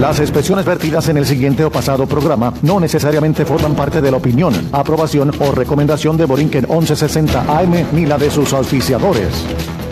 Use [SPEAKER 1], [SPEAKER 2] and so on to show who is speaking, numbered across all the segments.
[SPEAKER 1] Las expresiones vertidas en el siguiente o pasado programa no necesariamente forman parte de la opinión, aprobación o recomendación de Borinquen 1160 AM ni la de sus auspiciadores.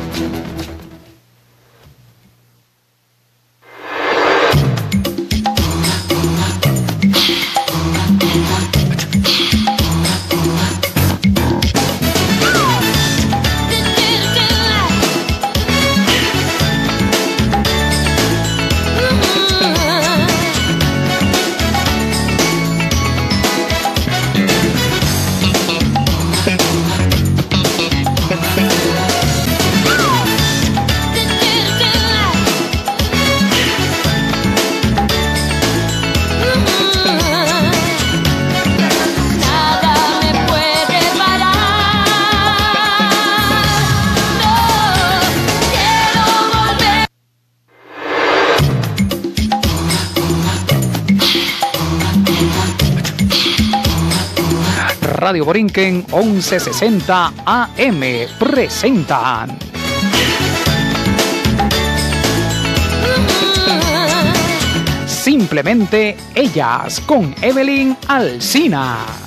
[SPEAKER 2] Radio Borinquen 1160 AM presentan Simplemente Ellas con Evelyn Alcina.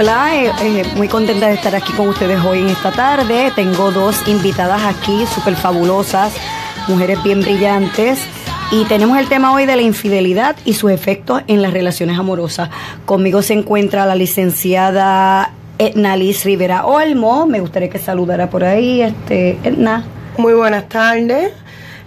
[SPEAKER 3] Hola, eh, eh, muy contenta de estar aquí con ustedes hoy en esta tarde. Tengo dos invitadas aquí, súper fabulosas, mujeres bien brillantes. Y tenemos el tema hoy de la infidelidad y sus efectos en las relaciones amorosas. Conmigo se encuentra la licenciada Edna Liz Rivera Olmo. Me gustaría que saludara por ahí, este, Edna.
[SPEAKER 4] Muy buenas tardes.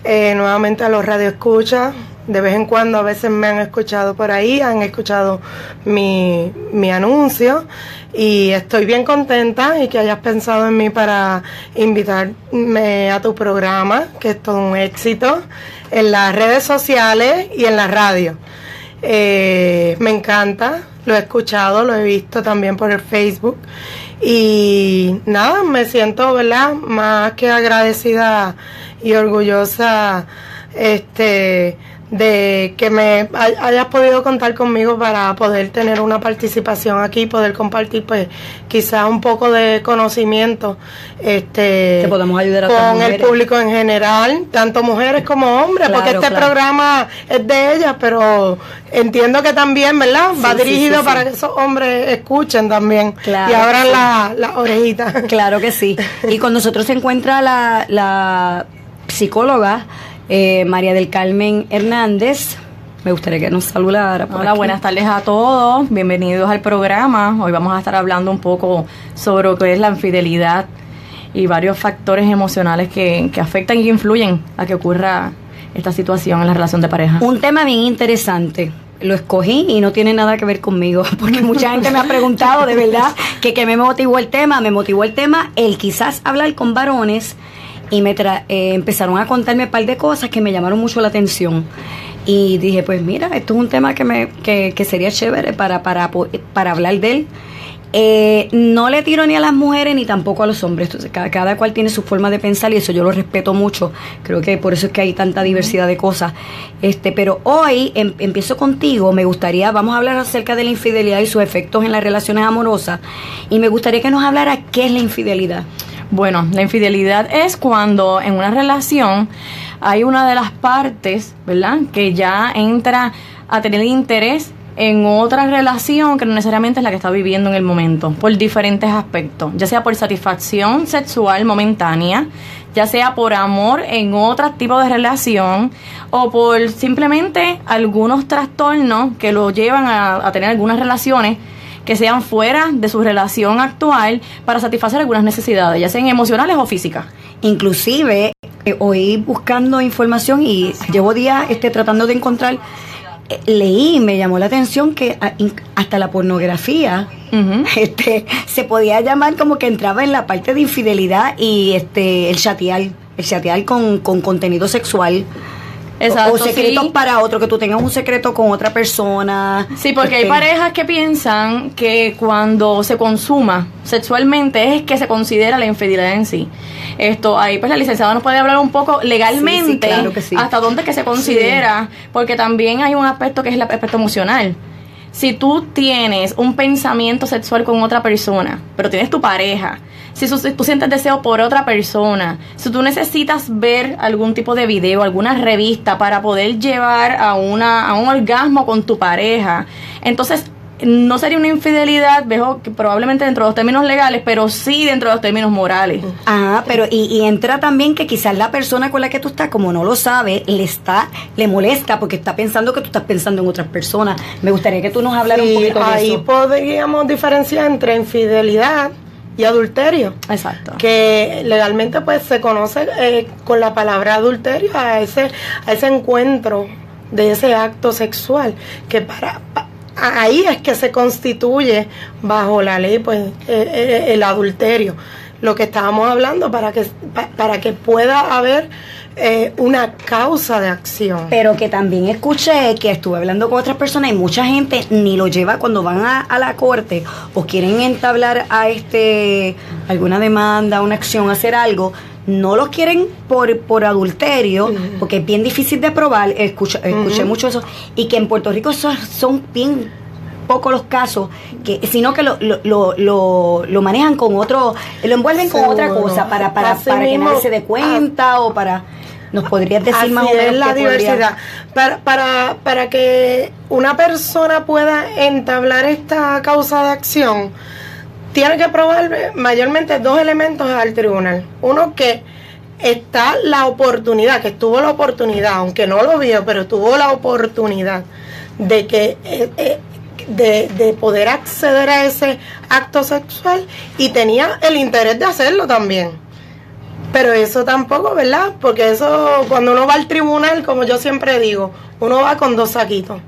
[SPEAKER 4] Eh, nuevamente a los radioescuchas. De vez en cuando a veces me han escuchado por ahí, han escuchado mi, mi anuncio y estoy bien contenta y que hayas pensado en mí para invitarme a tu programa, que es todo un éxito, en las redes sociales y en la radio. Eh, me encanta, lo he escuchado, lo he visto también por el Facebook y nada, me siento, ¿verdad? Más que agradecida y orgullosa este de que me hay- hayas podido contar conmigo para poder tener una participación aquí, poder compartir pues quizás un poco de conocimiento este
[SPEAKER 3] Que podamos ayudar a
[SPEAKER 4] con el público en general, tanto mujeres como hombres,
[SPEAKER 3] Claro,
[SPEAKER 4] porque este
[SPEAKER 3] claro.
[SPEAKER 4] programa es de ellas, pero entiendo que también, ¿verdad? Va
[SPEAKER 3] Sí,
[SPEAKER 4] dirigido
[SPEAKER 3] sí, sí.
[SPEAKER 4] para que esos hombres escuchen también
[SPEAKER 3] Claro
[SPEAKER 4] y abran
[SPEAKER 3] sí.
[SPEAKER 4] la- las orejitas.
[SPEAKER 3] Claro que sí. Y con nosotros se encuentra la, la psicóloga eh, María del Carmen Hernández. Me gustaría que nos saludara. por
[SPEAKER 5] Hola,
[SPEAKER 3] aquí.
[SPEAKER 5] buenas tardes a todos. Bienvenidos al programa. Hoy vamos a estar hablando un poco sobre lo que es la infidelidad y varios factores emocionales que, que afectan y influyen a que ocurra esta situación en la relación de pareja.
[SPEAKER 3] Un tema bien interesante. Lo escogí y no tiene nada que ver conmigo, porque mucha gente me ha preguntado de verdad que, que me motivó el tema. Me motivó el tema el quizás hablar con varones y me tra- eh, empezaron a contarme un par de cosas que me llamaron mucho la atención. Y dije, pues mira, esto es un tema que, me, que, que sería chévere para, para, para hablar de él. Eh, no le tiro ni a las mujeres ni tampoco a los hombres. Entonces, cada, cada cual tiene su forma de pensar y eso yo lo respeto mucho. Creo que por eso es que hay tanta diversidad de cosas. Este, pero hoy em- empiezo contigo. Me gustaría, vamos a hablar acerca de la infidelidad y sus efectos en las relaciones amorosas. Y me gustaría que nos hablara qué es la infidelidad.
[SPEAKER 5] Bueno, la infidelidad es cuando en una relación hay una de las partes, ¿verdad? Que ya entra a tener interés en otra relación que no necesariamente es la que está viviendo en el momento, por diferentes aspectos, ya sea por satisfacción sexual momentánea, ya sea por amor en otro tipo de relación o por simplemente algunos trastornos que lo llevan a, a tener algunas relaciones que sean fuera de su relación actual para satisfacer algunas necesidades, ya sean emocionales o físicas.
[SPEAKER 3] Inclusive, eh, hoy buscando información y llevo días este, tratando de encontrar, eh, leí y me llamó la atención que hasta la pornografía este, se podía llamar como que entraba en la parte de infidelidad y este el chatear, el chatear con, con contenido sexual.
[SPEAKER 5] Exacto,
[SPEAKER 3] o secretos
[SPEAKER 5] sí.
[SPEAKER 3] para otro, que tú tengas un secreto con otra persona.
[SPEAKER 5] Sí, porque hay
[SPEAKER 3] Este,
[SPEAKER 5] parejas que piensan que cuando se consuma sexualmente es que se considera la infidelidad en sí. Esto, ahí pues la licenciada nos puede hablar un poco legalmente
[SPEAKER 3] Sí, sí, claro que sí.
[SPEAKER 5] hasta dónde que se considera, porque también hay un aspecto que es el aspecto emocional. Si tú tienes un pensamiento sexual con otra persona, pero tienes tu pareja, si tú sientes deseo por otra persona, si tú necesitas ver algún tipo de video, alguna revista para poder llevar a, una, a un orgasmo con tu pareja, entonces no sería una infidelidad, veo que probablemente dentro de los términos legales, pero sí dentro de los términos morales.
[SPEAKER 3] Ajá, pero y, y entra también que quizás la persona con la que tú estás, como no lo sabe, le está, le molesta porque está pensando que tú estás pensando en otras personas. Me gustaría que tú nos hablaras un
[SPEAKER 4] Sí,
[SPEAKER 3] poquito de
[SPEAKER 4] ahí
[SPEAKER 3] eso.
[SPEAKER 4] podríamos diferenciar entre infidelidad y adulterio.
[SPEAKER 5] Exacto.
[SPEAKER 4] que legalmente pues se conoce eh, con la palabra adulterio a ese a ese encuentro de ese acto sexual que para pa- ahí es que se constituye bajo la ley pues eh, eh, el adulterio lo que estábamos hablando para que pa- para que pueda haber eh, una causa de acción
[SPEAKER 3] Pero que también escuché que estuve hablando con otras personas y mucha gente ni lo lleva cuando van a, a la corte o quieren entablar a este alguna demanda, una acción, hacer algo. No los quieren por, por adulterio, porque es bien difícil de probar. Escucha- escuché mucho eso. Y que en Puerto Rico son, son bien pocos los casos, que sino que lo, lo, lo, lo, lo manejan con otro, lo envuelven con otra cosa para, para,
[SPEAKER 4] Así
[SPEAKER 3] para que nadie se dé cuenta o para... ¿Nos podrías decir
[SPEAKER 4] Así
[SPEAKER 3] más o menos
[SPEAKER 4] la
[SPEAKER 3] podría-
[SPEAKER 4] diversidad. Para, para, para que una persona pueda entablar esta causa de acción, tiene que probar mayormente dos elementos al tribunal. Uno que está la oportunidad, que tuvo la oportunidad, aunque no lo vio, pero tuvo la oportunidad de que eh, eh, de, de poder acceder a ese acto sexual y tenía el interés de hacerlo también. Pero eso tampoco, ¿verdad? Porque eso, cuando uno va al tribunal, como yo siempre digo, uno va con dos saquitos,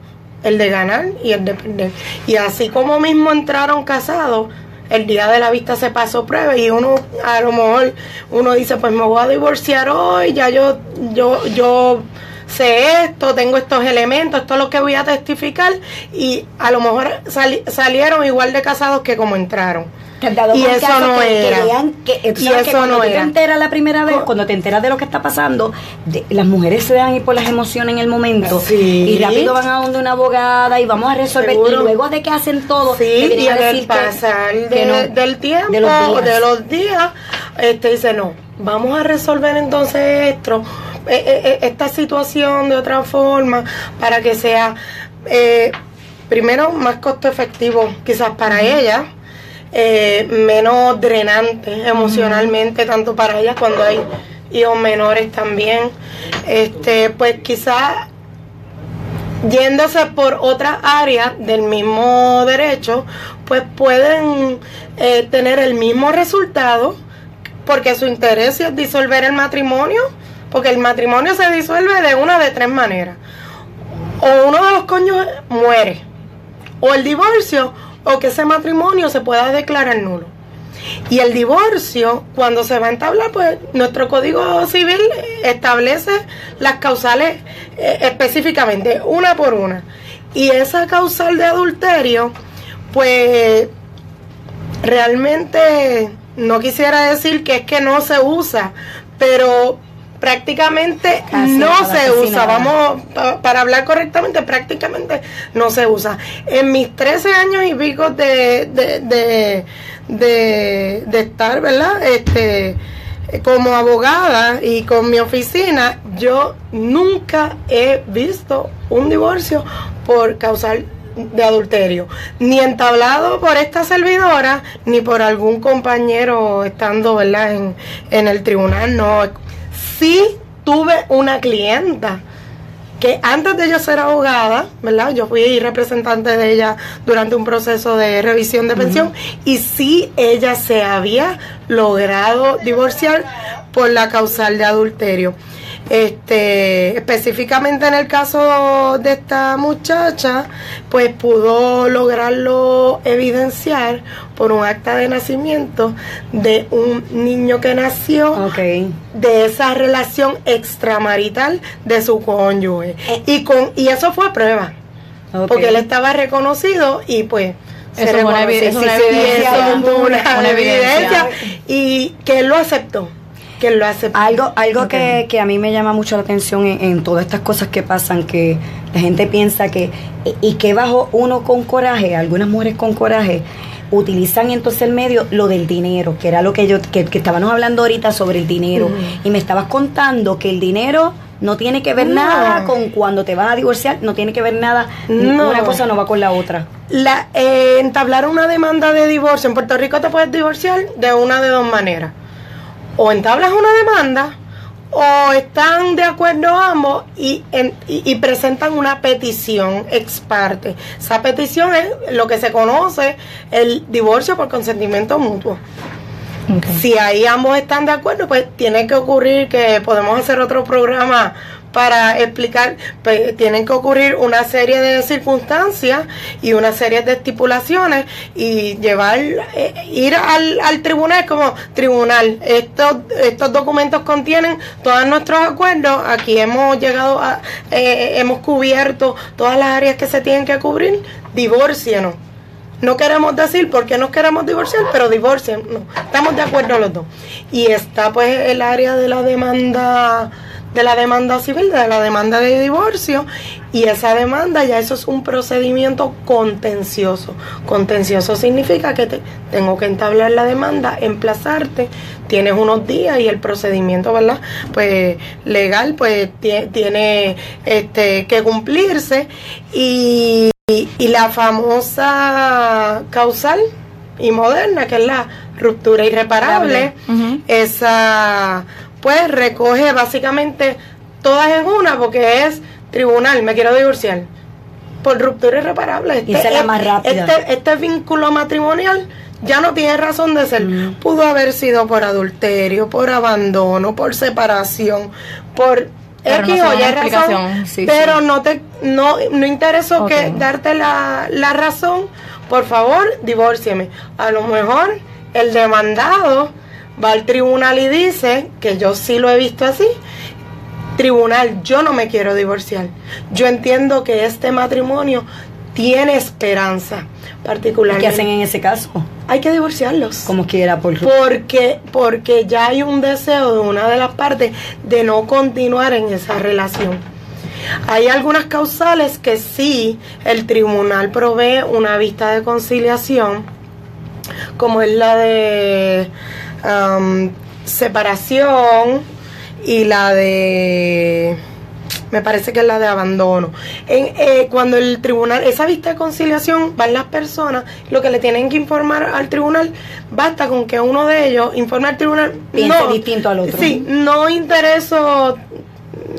[SPEAKER 4] el de ganar y el de perder. Y así como mismo entraron casados, el día de la vista se pasó prueba y uno, a lo mejor, uno dice, pues me voy a divorciar hoy, ya yo, yo, yo sé esto, tengo estos elementos, esto es lo que voy a testificar, y a lo mejor sali- salieron igual de casados que como entraron.
[SPEAKER 3] ¿Te has dado
[SPEAKER 4] Y eso no
[SPEAKER 3] que,
[SPEAKER 4] era.
[SPEAKER 3] Que
[SPEAKER 4] Y eso
[SPEAKER 3] cuando
[SPEAKER 4] no
[SPEAKER 3] tú te
[SPEAKER 4] era.
[SPEAKER 3] enteras la primera vez,
[SPEAKER 4] Co-
[SPEAKER 3] cuando te enteras de lo que está pasando, de- las mujeres se dejan ir por las emociones en el momento
[SPEAKER 4] Sí.
[SPEAKER 3] y rápido van a donde una abogada y vamos a resolver.
[SPEAKER 4] Seguro.
[SPEAKER 3] Y luego de que hacen todo,
[SPEAKER 4] Sí, y
[SPEAKER 3] a decir
[SPEAKER 4] pasar de-
[SPEAKER 3] no,
[SPEAKER 4] del tiempo,
[SPEAKER 3] de los días.
[SPEAKER 4] los días, este dice, no, vamos a resolver entonces esto, esta situación de otra forma, para que sea, eh, primero, más costo efectivo quizás para ella, eh, menos drenante emocionalmente, tanto para ella cuando hay hijos menores también. Este, pues quizás yéndose por otra área del mismo derecho, pues pueden eh, tener el mismo resultado, porque su interés es disolver el matrimonio, porque el matrimonio se disuelve de una de tres maneras. O uno de los cónyuges muere, o el divorcio, o que ese matrimonio se pueda declarar nulo. Y el divorcio, cuando se va a entablar, pues nuestro Código Civil establece las causales eh, específicamente, una por una. Y esa causal de adulterio, pues realmente no quisiera decir que es que no se usa, pero prácticamente
[SPEAKER 3] Casi
[SPEAKER 4] no se usa.
[SPEAKER 3] nada.
[SPEAKER 4] Vamos, pa- para hablar correctamente, prácticamente no se usa. En mis 13 años y pico de, de, de, de, de estar, ¿verdad? Este, como abogada y con mi oficina, yo nunca he visto un divorcio por causal de adulterio, ni entablado por esta servidora, ni por algún compañero estando, ¿verdad? En, en el tribunal, no. Sí tuve una clienta que antes de yo ser abogada, ¿verdad? Yo fui representante de ella durante un proceso de revisión de pensión y sí ella se había logrado divorciar por la causal de adulterio. Este, específicamente en el caso de esta muchacha, pues pudo lograrlo evidenciar por un acta de nacimiento de un niño que nació de esa relación extramarital de su cónyuge.
[SPEAKER 3] Eh.
[SPEAKER 4] Y con y eso fue prueba, porque él estaba reconocido y pues se
[SPEAKER 5] Eso es una
[SPEAKER 4] reconoció.
[SPEAKER 5] una evidencia,
[SPEAKER 4] una, evidencia. y que él lo aceptó, que lo.
[SPEAKER 3] Algo, algo que, que a mí me llama mucho la atención en, en todas estas cosas que pasan, que la gente piensa que, y- y que bajo uno con coraje, algunas mujeres con coraje, utilizan entonces el medio lo del dinero, que era lo que yo, que, que estábamos hablando ahorita sobre el dinero, y me estabas contando que el dinero no tiene que ver
[SPEAKER 4] No.
[SPEAKER 3] nada con cuando te vas a divorciar, no tiene que ver nada,
[SPEAKER 4] No.
[SPEAKER 3] una cosa no va con la otra.
[SPEAKER 4] La, eh, entablar una demanda de divorcio en Puerto Rico te puedes divorciar de una de dos maneras. O entablas una demanda o están de acuerdo ambos y, en- y, y presentan una petición ex parte. Esa petición es lo que se conoce el divorcio por consentimiento mutuo. Si ahí ambos están de acuerdo, pues tiene que ocurrir que podemos hacer otro programa para explicar, pues tienen que ocurrir una serie de circunstancias y una serie de estipulaciones y llevar, eh, ir al, al tribunal como tribunal. Estos, estos documentos contienen todos nuestros acuerdos. Aquí hemos llegado a, eh, hemos cubierto todas las áreas que se tienen que cubrir. Divórcienos. No queremos decir por qué nos queremos divorciar, pero divorcien. Estamos de acuerdo los dos. Y está pues el área de la demanda de la demanda civil, de la demanda de divorcio, y esa demanda ya eso es un procedimiento contencioso. Contencioso significa que te- tengo que entablar la demanda, emplazarte, tienes unos días y el procedimiento, ¿verdad? Pues legal, pues tie- tiene este que cumplirse y y, y la famosa causal y moderna, que es la ruptura irreparable, esa pues recoge básicamente todas en una porque es tribunal, me quiero divorciar. Por ruptura irreparable.
[SPEAKER 3] Y esa es la más rápida.
[SPEAKER 4] Este, este vínculo matrimonial ya no tiene razón de ser.
[SPEAKER 3] Mm.
[SPEAKER 4] Pudo haber sido por adulterio, por abandono, por separación, por
[SPEAKER 5] Pero no
[SPEAKER 4] X o Y razón.
[SPEAKER 3] Sí,
[SPEAKER 4] pero no te no, no interesó que darte la, la razón, por favor, divórcieme. A lo mejor el demandado va al tribunal y dice, que yo sí lo he visto así, tribunal, yo no me quiero divorciar. Yo entiendo que este matrimonio tiene esperanza,
[SPEAKER 3] ¿Qué
[SPEAKER 4] particularmente.
[SPEAKER 3] hacen en ese caso?
[SPEAKER 4] Hay que divorciarlos.
[SPEAKER 3] Como quiera, por
[SPEAKER 4] Porque, porque ya hay un deseo de una de las partes de no continuar en esa relación. Hay algunas causales que sí el tribunal provee una vista de conciliación, como es la de am, separación y la de me parece que es la de abandono. En, eh, cuando el tribunal, esa vista de conciliación, van las personas, lo que le tienen que informar al tribunal, basta con que uno de ellos informe al tribunal.
[SPEAKER 3] Piense distinto al otro.
[SPEAKER 4] Sí, no intereso,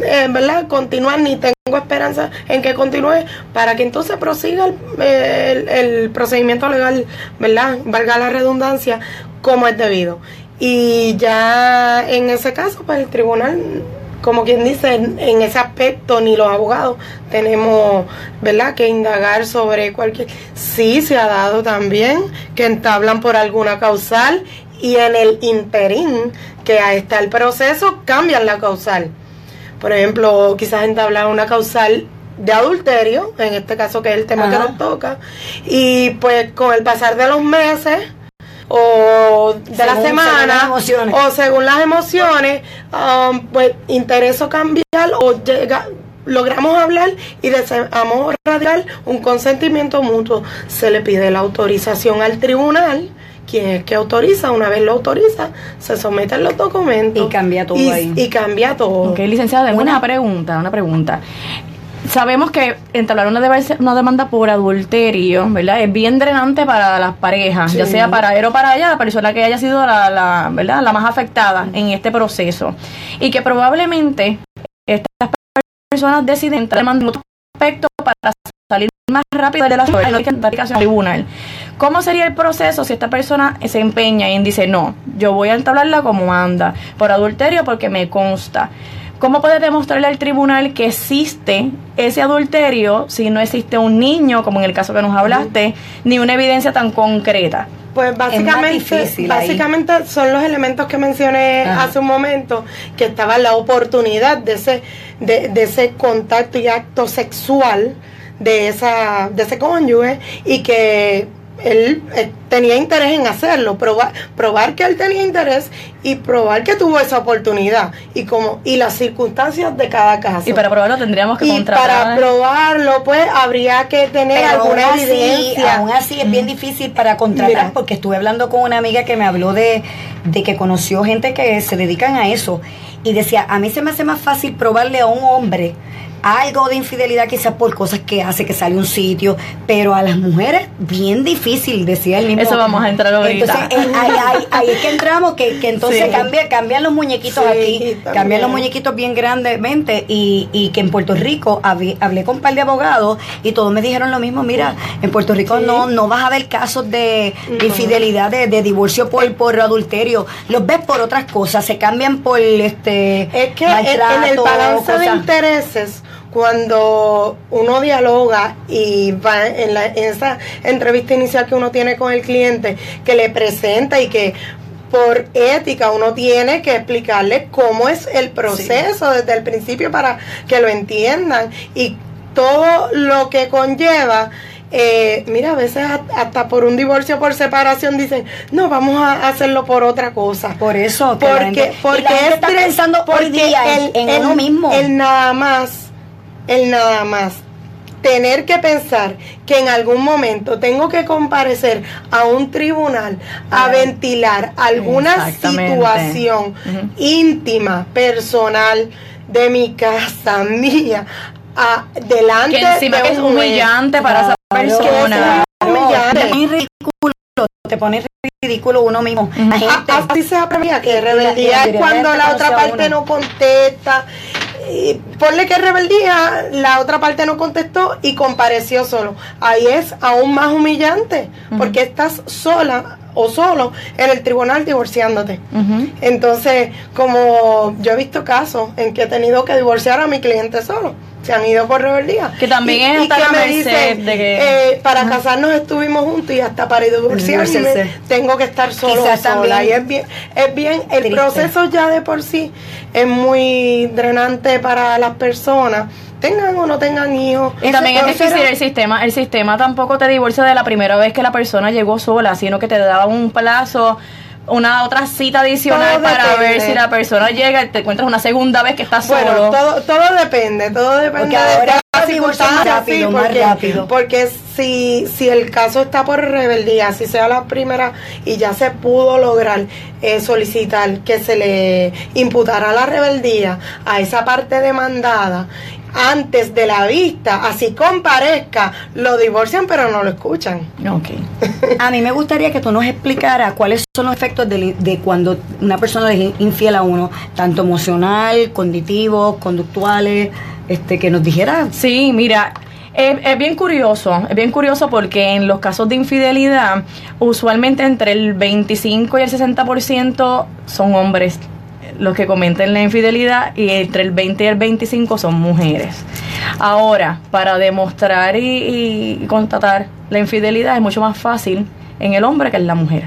[SPEAKER 4] eh, ¿verdad? Continuar ni tengo esperanza en que continúe para que entonces prosiga el, el- el procedimiento legal, ¿verdad? Valga la redundancia, como es debido. Y ya en ese caso, pues el tribunal como quien dice, en, en ese aspecto ni los abogados tenemos, ¿verdad?, que indagar sobre cualquier... Sí se ha dado también que entablan por alguna causal y en el interín que ahí está el proceso cambian la causal. Por ejemplo, quizás entablan una causal de adulterio, en este caso que es el tema que nos toca, y pues con el pasar de los meses o de la
[SPEAKER 3] Según-
[SPEAKER 4] semana o según las emociones, um, pues intereso cambiar o llega, logramos hablar y deseamos radical un consentimiento mutuo. Se le pide la autorización al tribunal, quien es que autoriza, una vez lo autoriza, se someten los documentos.
[SPEAKER 3] Y cambia todo
[SPEAKER 4] y,
[SPEAKER 3] ahí.
[SPEAKER 4] y cambia todo.
[SPEAKER 5] Ok, licenciada, tengo una pregunta, una pregunta. Sabemos que entablar una, una demanda por adulterio, ¿verdad? Es bien drenante para las parejas, ya sea para él o para ella, la persona que haya sido la, la, ¿verdad? la más afectada en este proceso. Y que probablemente estas personas deciden entrar en otro aspecto para salir más rápido de la tribunal. ¿Cómo sería el proceso si esta persona se empeña y dice, no, yo voy a entablarla como anda, por adulterio porque me consta? ¿Cómo puede demostrarle al tribunal que existe ese adulterio si no existe un niño, como en el caso que nos hablaste, ni una evidencia tan concreta?
[SPEAKER 4] Pues básicamente,
[SPEAKER 3] ahí.
[SPEAKER 4] básicamente son los elementos que mencioné
[SPEAKER 3] Ajá.
[SPEAKER 4] hace un momento, que estaba la oportunidad de ese, de, de ese contacto y acto sexual de esa, de ese cónyuge y que él eh, tenía interés en hacerlo, probar, probar que él tenía interés y probar que tuvo esa oportunidad y como y las circunstancias de cada caso.
[SPEAKER 5] Y para probarlo tendríamos que
[SPEAKER 4] Y
[SPEAKER 5] contratar.
[SPEAKER 4] para probarlo, pues habría que tener
[SPEAKER 3] Pero aún
[SPEAKER 4] alguna
[SPEAKER 3] así,
[SPEAKER 4] evidencia.
[SPEAKER 3] aún así es bien difícil para contratar
[SPEAKER 4] Mira.
[SPEAKER 3] porque estuve hablando con una amiga que me habló de, de que conoció gente que se dedican a eso y decía, a mí se me hace más fácil probarle a un hombre algo de infidelidad quizás por cosas que hace que sale un sitio, pero a las mujeres bien difícil, decía el mismo.
[SPEAKER 5] Eso vamos a entrar ahorita.
[SPEAKER 3] Entonces, eh, ahí, ahí- ahí es que entramos, que, que entonces
[SPEAKER 4] Sí.
[SPEAKER 3] cambia, cambian los muñequitos
[SPEAKER 4] Sí,
[SPEAKER 3] aquí,
[SPEAKER 4] también.
[SPEAKER 3] cambian los muñequitos bien grandemente y, y que en Puerto Rico habi- hablé con un par de abogados y todos me dijeron lo mismo, mira, en Puerto Rico
[SPEAKER 4] Sí.
[SPEAKER 3] no no vas a ver casos de, de infidelidad, de, de divorcio por, por adulterio, los ves por otras cosas, se cambian por este
[SPEAKER 4] Es que en, en el
[SPEAKER 3] maltrato,
[SPEAKER 4] balance de intereses, cuando uno dialoga y va en, la, en esa entrevista inicial que uno tiene con el cliente, que le presenta y que por ética uno tiene que explicarle cómo es el proceso desde el principio para que lo entiendan y todo lo que conlleva. eh, mira, a veces hasta- por un divorcio por separación dicen, no, vamos a hacerlo por otra cosa.
[SPEAKER 3] Por eso,
[SPEAKER 4] Porque, porque es
[SPEAKER 3] está pensando hoy
[SPEAKER 4] porque
[SPEAKER 3] día en- en uno mismo.
[SPEAKER 4] El nada más, el nada más. Tener que pensar que en algún momento tengo que comparecer a un tribunal a ventilar alguna situación íntima, personal, de mi casa, mía, a, delante
[SPEAKER 5] que encima
[SPEAKER 4] de
[SPEAKER 5] que es
[SPEAKER 4] un
[SPEAKER 5] humillante para esa persona.
[SPEAKER 4] que es humillante.
[SPEAKER 3] Te pone ridículo, te pone ridículo uno mismo. Gente,
[SPEAKER 4] A- Así se que rebeldía es cuando la otra parte
[SPEAKER 3] uno.
[SPEAKER 4] no contesta. Y ponle que rebeldía, la otra parte no contestó y compareció solo. Ahí es aún más humillante, porque estás sola o solo en el tribunal divorciándote. Entonces, como yo he visto casos en que he tenido que divorciar a mi cliente solo, se han ido por rebeldía.
[SPEAKER 5] Que también es hasta
[SPEAKER 4] que
[SPEAKER 5] la
[SPEAKER 4] me
[SPEAKER 5] merced
[SPEAKER 4] dicen,
[SPEAKER 5] de que-
[SPEAKER 4] eh, para casarnos estuvimos juntos y hasta para divorciarme
[SPEAKER 3] Divorciarse.
[SPEAKER 4] tengo que estar solo
[SPEAKER 3] Quizás
[SPEAKER 4] sola.
[SPEAKER 3] también
[SPEAKER 4] Y es bien, es bien, el
[SPEAKER 3] triste.
[SPEAKER 4] proceso ya de por sí es muy drenante para las personas, tengan o no tengan hijos.
[SPEAKER 5] Y también es difícil el sistema. El sistema tampoco te divorcia de la primera vez que la persona llegó sola, sino que te daba un plazo, una otra cita adicional para ver si la persona llega y te encuentras una segunda vez que estás
[SPEAKER 4] Bueno,
[SPEAKER 5] solo.
[SPEAKER 4] todo, todo depende, todo depende
[SPEAKER 3] Porque
[SPEAKER 4] de
[SPEAKER 3] ahora los divorcios más rápido, más
[SPEAKER 4] porque,
[SPEAKER 3] rápido.
[SPEAKER 4] porque si, si el caso está por rebeldía, si sea la primera y ya se pudo lograr eh, solicitar que se le imputara la rebeldía a esa parte demandada antes de la vista, así comparezca, lo divorcian pero no lo escuchan.
[SPEAKER 5] Ok.
[SPEAKER 3] a mí me gustaría que tú nos explicaras cuáles son los efectos de, de cuando una persona es infiel a uno, tanto emocional, cognitivos, conductuales, este, que nos dijera
[SPEAKER 5] Sí, mira, es, es bien curioso, es bien curioso porque en los casos de infidelidad, usualmente entre el 25 y el 60% son hombres los que cometen la infidelidad y entre el 20 y el 25 son mujeres. Ahora, para demostrar y, y constatar la infidelidad es mucho más fácil en el hombre que en la mujer.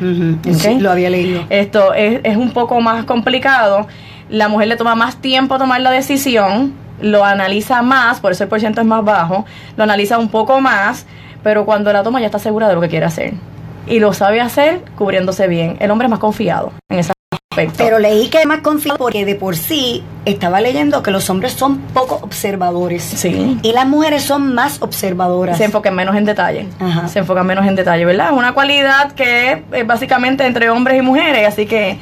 [SPEAKER 3] Sí, lo había leído.
[SPEAKER 5] Esto es, es un poco más complicado. La mujer le toma más tiempo tomar la decisión, lo analiza más, por eso el porcentaje es más bajo, lo analiza un poco más, pero cuando la toma ya está segura de lo que quiere hacer. Y lo sabe hacer cubriéndose bien. El hombre es más confiado en ese aspecto.
[SPEAKER 3] Pero leí que es más confiado porque de por sí estaba leyendo que los hombres son poco observadores.
[SPEAKER 5] sí.
[SPEAKER 3] Y las mujeres son más observadoras.
[SPEAKER 5] Se enfocan menos en detalle.
[SPEAKER 3] Ajá.
[SPEAKER 5] Se enfocan menos en detalle, ¿verdad? Una cualidad que es básicamente entre hombres y mujeres, así que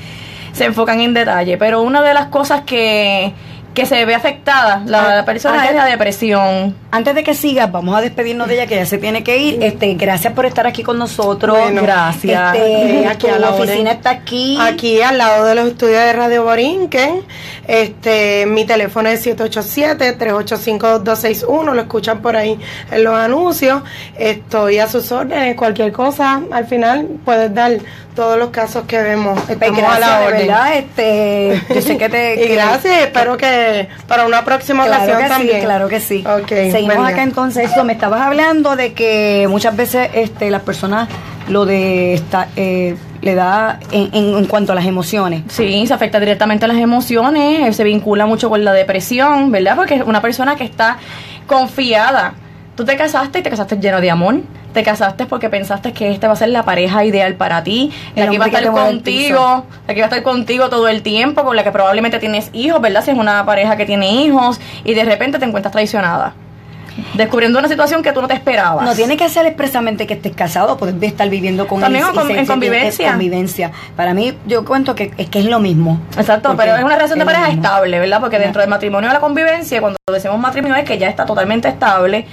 [SPEAKER 5] se enfocan en detalle. Pero una de las cosas que, que se ve afectada la,
[SPEAKER 3] Ah,
[SPEAKER 5] la persona
[SPEAKER 3] antes-
[SPEAKER 5] es la depresión.
[SPEAKER 3] Antes de que sigas, vamos a despedirnos de ella, que ya se tiene que ir. Este, gracias por estar aquí con nosotros.
[SPEAKER 4] Bueno,
[SPEAKER 5] gracias.
[SPEAKER 3] Este,
[SPEAKER 4] Aquí a la
[SPEAKER 3] oficina está aquí.
[SPEAKER 4] Aquí al lado de los estudios de Radio Borinquen. Este, mi teléfono es 787-385-2261. Lo escuchan por ahí en los anuncios. Estoy a sus órdenes. Cualquier cosa, al final puedes dar todos los casos que vemos.
[SPEAKER 3] Pues
[SPEAKER 4] Estamos
[SPEAKER 3] gracias,
[SPEAKER 4] a la
[SPEAKER 3] de
[SPEAKER 4] orden.
[SPEAKER 3] verdad, este, yo sé que te...
[SPEAKER 4] Y
[SPEAKER 3] que-
[SPEAKER 4] gracias, espero que para una próxima
[SPEAKER 3] Claro
[SPEAKER 4] ocasión
[SPEAKER 3] que
[SPEAKER 4] también.
[SPEAKER 3] sí, claro que sí.
[SPEAKER 4] Ok, Día.
[SPEAKER 3] acá entonces. Eso, me estabas hablando de que muchas veces este, las personas lo de esta, eh, le da en, en, en cuanto a las emociones.
[SPEAKER 5] Sí, se afecta directamente a las emociones, se vincula mucho con la depresión, ¿verdad? Porque es una persona que está confiada. Tú te casaste y te casaste lleno de amor. Te casaste porque pensaste que esta va a ser la pareja ideal para ti, la que iba a estar contigo, la que iba a estar contigo todo el tiempo, con la que probablemente tienes hijos, ¿verdad? Si es una pareja que tiene hijos y de repente te encuentras traicionada. Descubriendo una situación que tú no te esperabas.
[SPEAKER 3] No tiene que ser expresamente que estés casado, puedes estar viviendo con
[SPEAKER 5] También
[SPEAKER 3] él.
[SPEAKER 5] con-
[SPEAKER 3] se-
[SPEAKER 5] en convivencia.
[SPEAKER 3] en convivencia. Para mí, yo cuento que es que es lo mismo.
[SPEAKER 5] Exacto, pero es una relación de
[SPEAKER 3] es
[SPEAKER 5] pareja
[SPEAKER 3] mismo.
[SPEAKER 5] estable, ¿verdad? Porque dentro del matrimonio la convivencia, cuando decimos matrimonio es que ya está totalmente estable.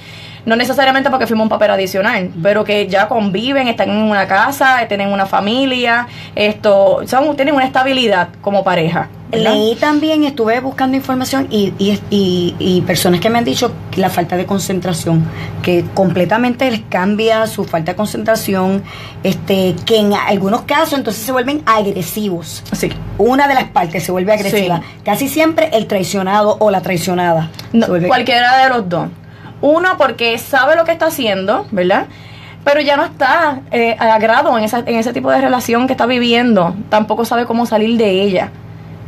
[SPEAKER 5] No necesariamente porque firma un papel adicional, pero que ya conviven, están en una casa, tienen una familia, esto, son, tienen una estabilidad como pareja. ¿verdad?
[SPEAKER 3] Leí también, estuve buscando información y, y, y, y personas que me han dicho que la falta de concentración, que completamente les cambia su falta de concentración, este, que en algunos casos entonces se vuelven agresivos.
[SPEAKER 5] Sí.
[SPEAKER 3] Una de las partes se vuelve agresiva.
[SPEAKER 5] Sí.
[SPEAKER 3] Casi siempre el traicionado o la traicionada.
[SPEAKER 5] No, cualquiera de los dos. Uno, porque sabe lo que está haciendo, ¿verdad? Pero ya no está eh, a grado en, esa, en ese tipo de relación que está viviendo. Tampoco sabe cómo salir de ella.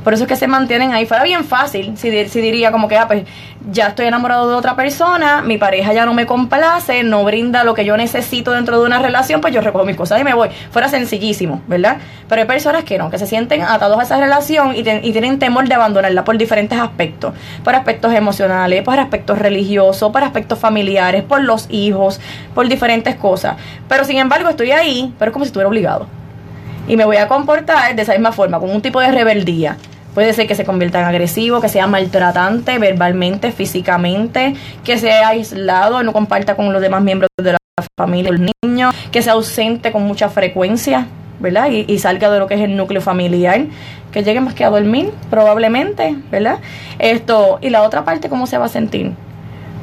[SPEAKER 5] Por eso es que se mantienen ahí. Fuera bien fácil si, si diría como que, ah, pues ya estoy enamorado de otra persona, mi pareja ya no me complace, no brinda lo que yo necesito dentro de una relación, pues yo recojo mis cosas y me voy. Fuera sencillísimo, ¿verdad? Pero hay personas que no, que se sienten atados a esa relación y, y tienen temor de abandonarla por diferentes aspectos. Por aspectos emocionales, por aspectos religiosos, por aspectos familiares, por los hijos, por diferentes cosas. Pero sin embargo estoy ahí, pero es como si estuviera obligado y me voy a comportar de esa misma forma, con un tipo de rebeldía. Puede ser que se convierta en agresivo, que sea maltratante verbalmente, físicamente, que sea aislado, no comparta con los demás miembros de la familia, los niños, que sea ausente con mucha frecuencia, ¿verdad? Y, y salga de lo que es el núcleo familiar, que llegue más que a dormir, probablemente, ¿verdad? Esto, y la otra parte, ¿cómo se va a sentir?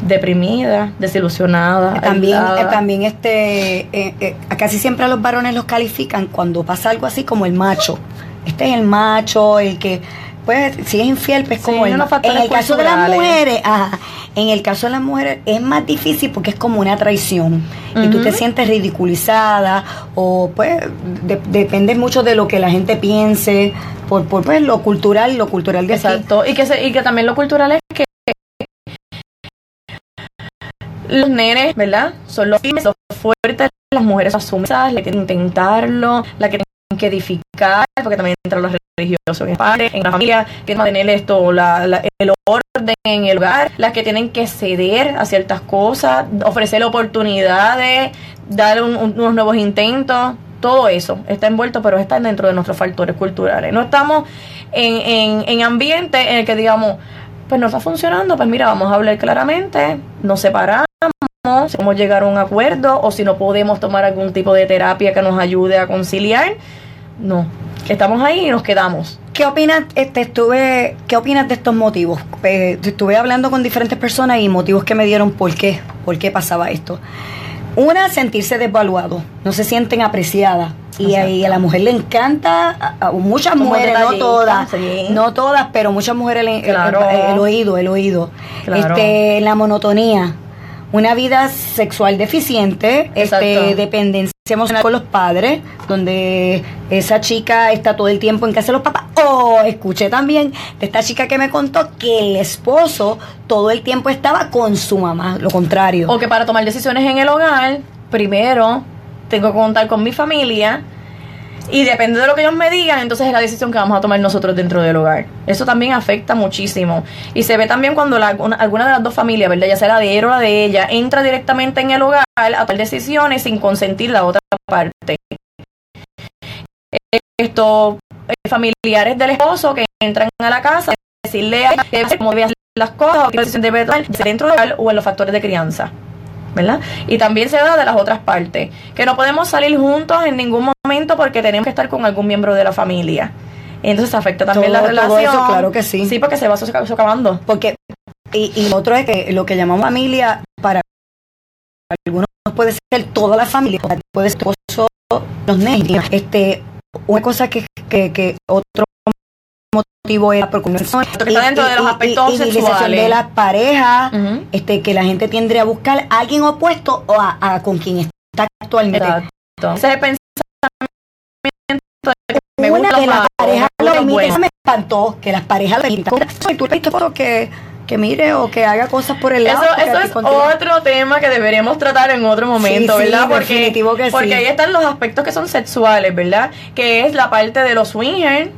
[SPEAKER 5] Deprimida, desilusionada.
[SPEAKER 3] También,
[SPEAKER 5] aislada.
[SPEAKER 3] eh, también este, eh, eh, casi siempre a los varones los califican cuando pasa algo así como el macho. Este es el macho, el que, pues, si es infiel, pues
[SPEAKER 5] Sí,
[SPEAKER 3] como el En el caso de las mujeres, ajá, en el caso de las mujeres es más difícil porque es como una traición. Y tú te sientes ridiculizada o, pues, de- depende mucho de lo que la gente piense, por, por pues, lo cultural, lo cultural de aquí.
[SPEAKER 5] Exacto. Y que, se- y que también lo cultural es que los nenes, ¿verdad? Son los los fuertes, las mujeres son sumisas, la que tienen que intentarlo, la que tienen que edificar, porque también entra los religiosos en el padre, en la familia, que mantener esto, la, la- el orden en el hogar, las que tienen que ceder a ciertas cosas, ofrecer oportunidades, dar un- un- unos nuevos intentos, todo eso está envuelto, pero está dentro de nuestros factores culturales. No estamos en, en, en ambiente en el que digamos, pues no está funcionando, pues mira, vamos a hablar claramente, nos separamos, si podemos llegar a un acuerdo o si no podemos tomar algún tipo de terapia que nos ayude a conciliar. No, estamos ahí y nos quedamos.
[SPEAKER 3] ¿Qué opinas? Este, estuve, ¿Qué opinas de estos motivos? Eh, estuve hablando con diferentes personas y motivos que me dieron por qué, por qué pasaba esto. Una, sentirse desvaluado, no se sienten apreciadas. Y, a- y a la mujer le encanta, a, a muchas
[SPEAKER 5] Como
[SPEAKER 3] mujeres, no todas,
[SPEAKER 5] sí.
[SPEAKER 3] no todas, pero muchas mujeres le,
[SPEAKER 5] Claro.
[SPEAKER 3] el, el oído, el oído.
[SPEAKER 5] Claro.
[SPEAKER 3] Este, la monotonía, una vida sexual deficiente,
[SPEAKER 5] Exacto.
[SPEAKER 3] este, dependencia emocional con los padres, donde esa chica está todo el tiempo en casa de los papás. O escuché también de esta chica que me contó que el esposo todo el tiempo estaba con su mamá, lo contrario.
[SPEAKER 5] O que para tomar decisiones en el hogar, primero tengo que contar con mi familia y depende de lo que ellos me digan, entonces es la decisión que vamos a tomar nosotros dentro del hogar. Eso también afecta muchísimo. Y se ve también cuando alguna de las dos familias, ¿verdad? Ya sea la de él o la de ella, entra directamente en el hogar a tomar decisiones sin consentir la otra parte. Estos eh, familiares del esposo que entran a la casa, decirle a ella cómo debe hacer las cosas o qué decisión debe tomar dentro del hogar o en los factores de crianza. ¿Verdad? Y también se da de las otras partes, que no podemos salir juntos en ningún momento porque tenemos que estar con algún miembro de la familia. Entonces afecta también
[SPEAKER 3] Todo-
[SPEAKER 5] la
[SPEAKER 3] todo
[SPEAKER 5] relación.
[SPEAKER 3] eso, claro que sí.
[SPEAKER 5] Sí, porque se va soca- socavando.
[SPEAKER 3] Porque, y, y otro es que lo que llamamos familia, para algunos puede ser toda la familia, puede ser esposo, los niños. Este, una cosa que, que, que otro motivo
[SPEAKER 5] que está dentro de los aspectos
[SPEAKER 3] y, y,
[SPEAKER 5] sexuales.
[SPEAKER 3] de las parejas,
[SPEAKER 5] Ujú.
[SPEAKER 3] este, que la gente tendría a buscar a alguien opuesto o a, a con quien está actualmente.
[SPEAKER 5] Exacto. Ese es el pensamiento de que me
[SPEAKER 3] Una
[SPEAKER 5] gustan
[SPEAKER 3] que la pareja lo permite,
[SPEAKER 5] buenos.
[SPEAKER 3] eso me espantó, que las parejas lo permitan. Ay, tú foto que, que mire o que haga cosas por el lado.
[SPEAKER 5] Eso,
[SPEAKER 3] porque
[SPEAKER 5] eso es otro tema que deberíamos tratar en otro momento,
[SPEAKER 3] Sí, sí,
[SPEAKER 5] ¿verdad? Porque,
[SPEAKER 3] definitivo que sí.
[SPEAKER 5] porque ahí están los aspectos que son sexuales, ¿verdad? Que es la parte de los swingers,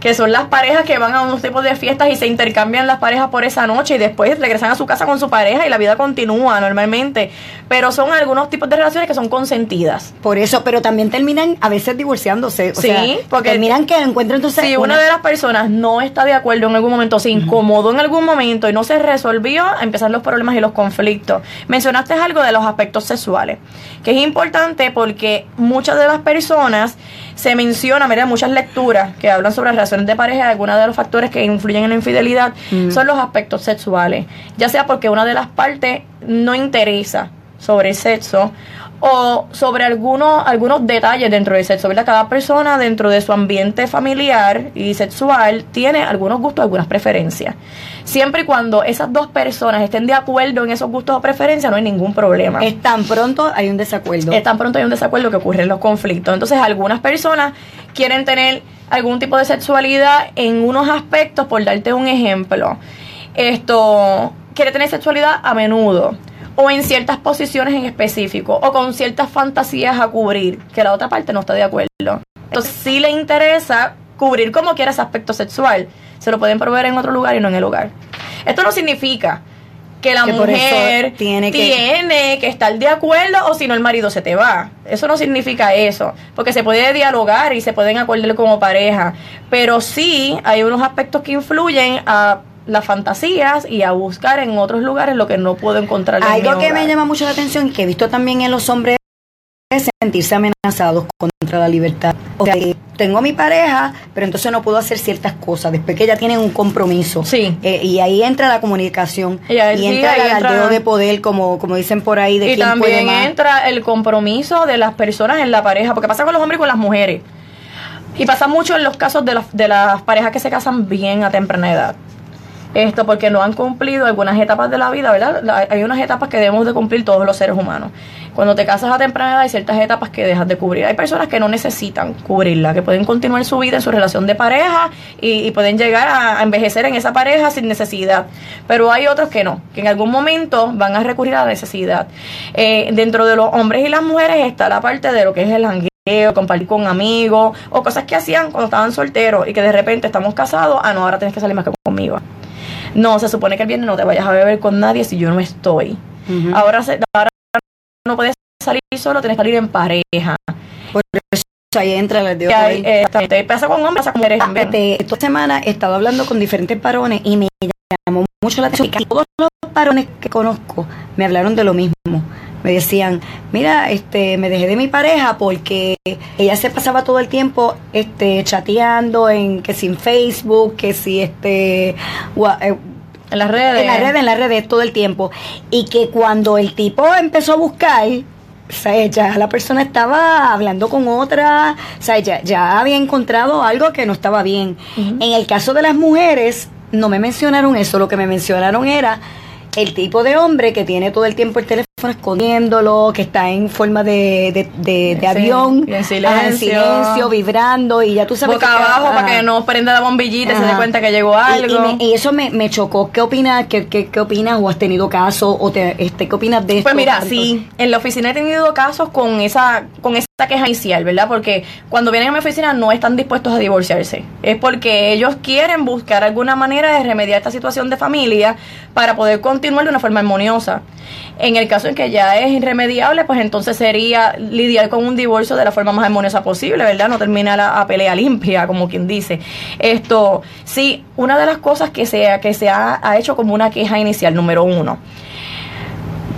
[SPEAKER 5] que son las parejas que van a unos tipos de fiestas y se intercambian las parejas por esa noche y después regresan a su casa con su pareja y la vida continúa normalmente. Pero son algunos tipos de relaciones que son consentidas.
[SPEAKER 3] Por eso, pero también terminan a veces divorciándose. O
[SPEAKER 5] Sí,
[SPEAKER 3] sea,
[SPEAKER 5] porque-
[SPEAKER 3] terminan que encuentran entonces.
[SPEAKER 5] Si una de las personas no está de acuerdo en algún momento, se incomodó en algún momento y no se resolvió, empiezan los problemas y los conflictos. Mencionaste algo de los aspectos sexuales, que es importante porque muchas de las personas se menciona, mira, muchas lecturas que hablan sobre relaciones de pareja, algunos de los factores que influyen en la infidelidad son los aspectos sexuales, ya sea porque una de las partes no interesa sobre el sexo o sobre algunos, algunos detalles dentro del sexo, ¿verdad? Cada persona dentro de su ambiente familiar y sexual tiene algunos gustos, algunas preferencias. Siempre y cuando esas dos personas estén de acuerdo en esos gustos o preferencias, no hay ningún problema.
[SPEAKER 3] Es tan pronto hay un desacuerdo.
[SPEAKER 5] Es tan pronto hay un desacuerdo que ocurren los conflictos. Entonces, algunas personas quieren tener algún tipo de sexualidad en unos aspectos, por darte un ejemplo. Esto quiere tener sexualidad a menudo o en ciertas posiciones en específico o con ciertas fantasías a cubrir que la otra parte no está de acuerdo. Entonces, si le interesa cubrir como quiera ese aspecto sexual, se lo pueden proveer en otro lugar y no en el hogar. Esto no significa que la
[SPEAKER 3] Que
[SPEAKER 5] mujer
[SPEAKER 3] tiene que-
[SPEAKER 5] tiene que estar de acuerdo o si no el marido se te va. Eso no significa eso, porque se puede dialogar y se pueden acordar como pareja, pero sí hay unos aspectos que influyen a las fantasías y a buscar en otros lugares lo que no puedo encontrar en
[SPEAKER 3] Algo
[SPEAKER 5] mi
[SPEAKER 3] que me llama mucho la atención y que he visto también en los hombres es sentirse amenazados contra la libertad. O sea, tengo mi pareja, pero entonces no puedo hacer ciertas cosas después que ya tienen un compromiso.
[SPEAKER 5] Sí.
[SPEAKER 3] Eh, y ahí entra la comunicación
[SPEAKER 5] Y
[SPEAKER 3] y entra el alardeo de poder, como, como dicen por ahí, de
[SPEAKER 5] y
[SPEAKER 3] quién puede
[SPEAKER 5] también
[SPEAKER 3] más.
[SPEAKER 5] entra el compromiso de las personas en la pareja, porque pasa con los hombres y con las mujeres. Y pasa mucho en los casos de, las- de las parejas que se casan bien a temprana edad. Esto porque no han cumplido algunas etapas de la vida, ¿verdad? La- Hay unas etapas que debemos de cumplir todos los seres humanos. Cuando te casas a temprana edad hay ciertas etapas que dejas de cubrir. Hay personas que no necesitan cubrirla, que pueden continuar su vida en su relación de pareja y, pueden llegar a, envejecer en esa pareja sin necesidad. Pero hay otros que no, que en algún momento van a recurrir a la necesidad. Eh, dentro de los hombres y las mujeres está la parte de lo que es el jangueo, compartir con amigos o cosas que hacían cuando estaban solteros y que de repente estamos casados, ah, no, ahora tienes que salir más que conmigo. No, se supone que el viernes no te vayas a beber con nadie si yo no estoy. Ahora, se- ahora no puedes salir solo, tienes que salir en pareja.
[SPEAKER 3] Por eso ahí entra
[SPEAKER 5] Que
[SPEAKER 3] de poder.
[SPEAKER 5] eh, exactamente, pasa con hombres, pasa con mujeres también.
[SPEAKER 3] Esta semana he estado hablando con diferentes varones y me llamó mucho la atención que todos los varones que conozco me hablaron de lo mismo. Me decían, mira, este, me dejé de mi pareja porque ella se pasaba todo el tiempo, este, chateando en que sin Facebook, que si este, eh,
[SPEAKER 5] En las redes.
[SPEAKER 3] en las redes, en las redes todo el tiempo. Y que cuando el tipo empezó a buscar, o sea, ya la persona estaba hablando con otra, o sea, ya, ya había encontrado algo que no estaba bien. En el caso de las mujeres, no me mencionaron eso, lo que me mencionaron era el tipo de hombre que tiene todo el tiempo el teléfono escondiéndolo, que está en forma de, de, de- de
[SPEAKER 5] Sí,
[SPEAKER 3] avión,
[SPEAKER 5] en silencio.
[SPEAKER 3] silencio, vibrando, y ya tú sabes
[SPEAKER 5] boca
[SPEAKER 3] que-
[SPEAKER 5] abajo para que no prenda la bombillita y se dé cuenta que llegó algo.
[SPEAKER 3] Y, me- y eso me, me chocó. ¿Qué opinas? ¿Qué, qué, qué opinas? ¿O has tenido caso? ¿O te, este, qué opinas de esto?
[SPEAKER 5] Pues mira,
[SPEAKER 3] Tanto-
[SPEAKER 5] sí, en la oficina he tenido casos con esa con ese queja inicial, ¿verdad? Porque cuando vienen a mi oficina no están dispuestos a divorciarse. Es porque ellos quieren buscar alguna manera de remediar esta situación de familia para poder continuar de una forma armoniosa. En el caso en que ya es irremediable, pues entonces sería lidiar con un divorcio de la forma más armoniosa posible, ¿verdad? No termina la a pelea limpia, como quien dice. Esto, sí, una de las cosas que se, que se ha, ha hecho como una queja inicial, número uno.